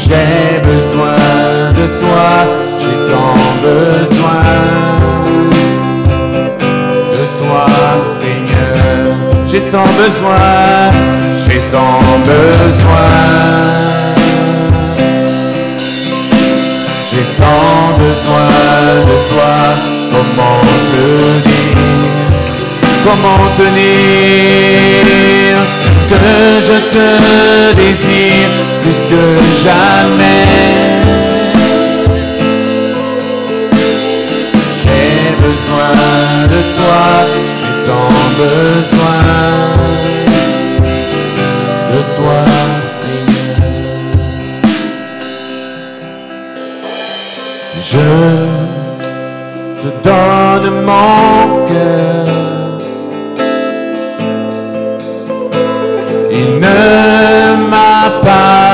J'ai besoin de toi, j'ai tant besoin de toi, Seigneur. J'ai tant besoin, j'ai tant besoin. J'ai tant besoin de toi, comment te dire, comment te dire que je te désire plus que jamais. J'ai besoin de toi, j'ai tant besoin de toi, Je te donne mon cœur. Il ne m'appartient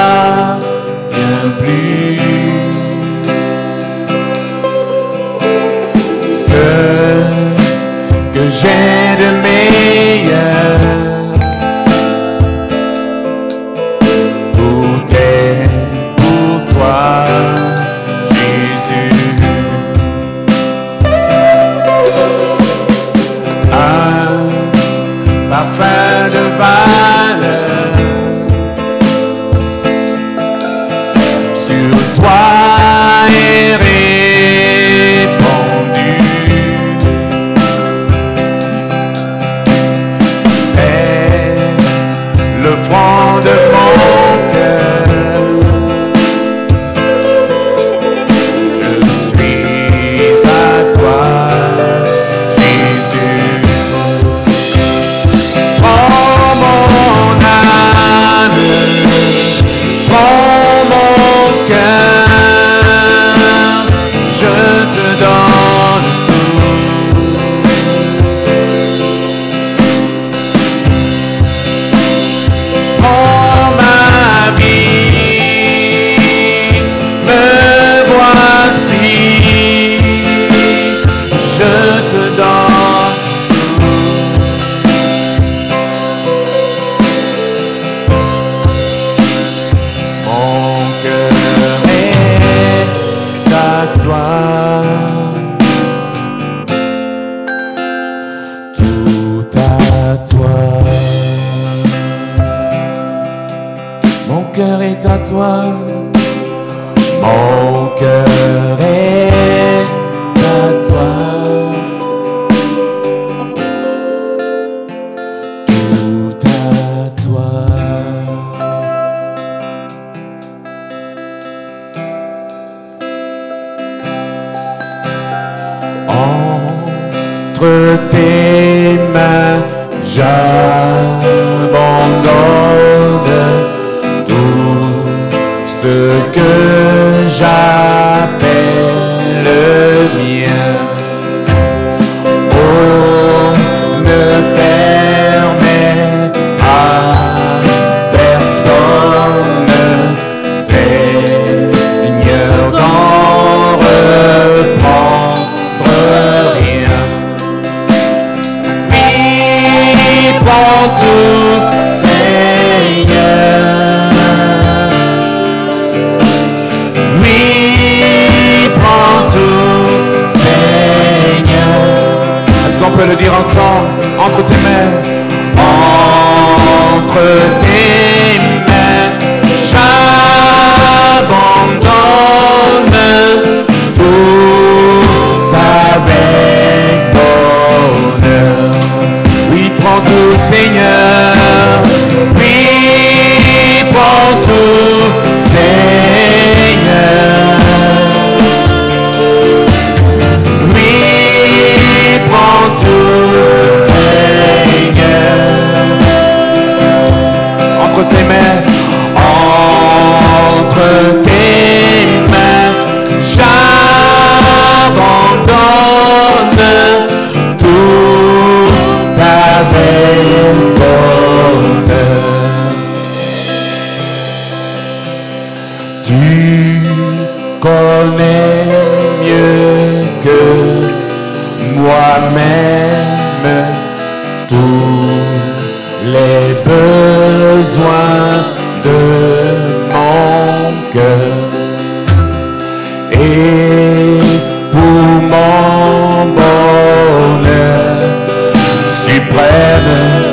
Tu connais mieux que moi-même tous les besoins de mon cœur. Et pour mon bonheur suprême,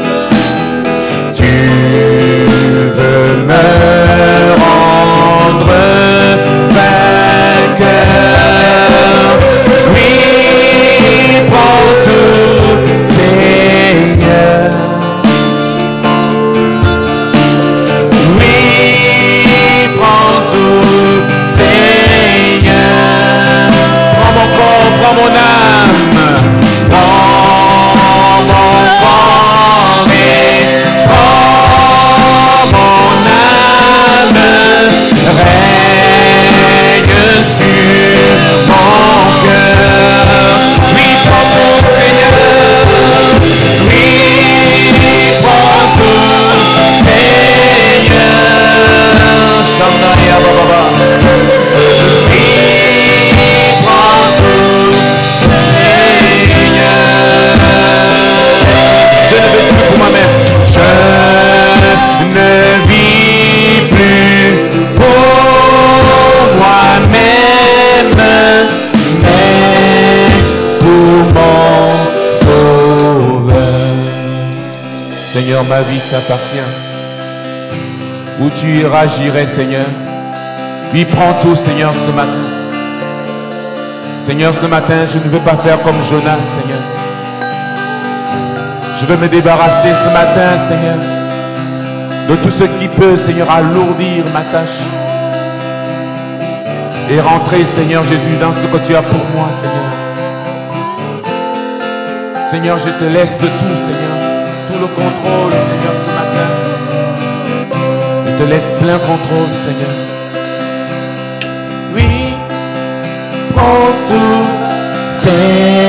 Ma vie t'appartient. Où tu iras, j'irai, Seigneur? Puis prends tout, Seigneur, ce matin. Seigneur, ce matin, je ne veux pas faire comme Jonas, Seigneur. Je veux me débarrasser ce matin, Seigneur, de tout ce qui peut, Seigneur, alourdir ma tâche. Et rentrer, Seigneur Jésus, dans ce que tu as pour moi, Seigneur. Seigneur, je te laisse tout, Seigneur. Tout le contrôle, te laisse plein contrôle, Seigneur. Oui, prends tout, Seigneur.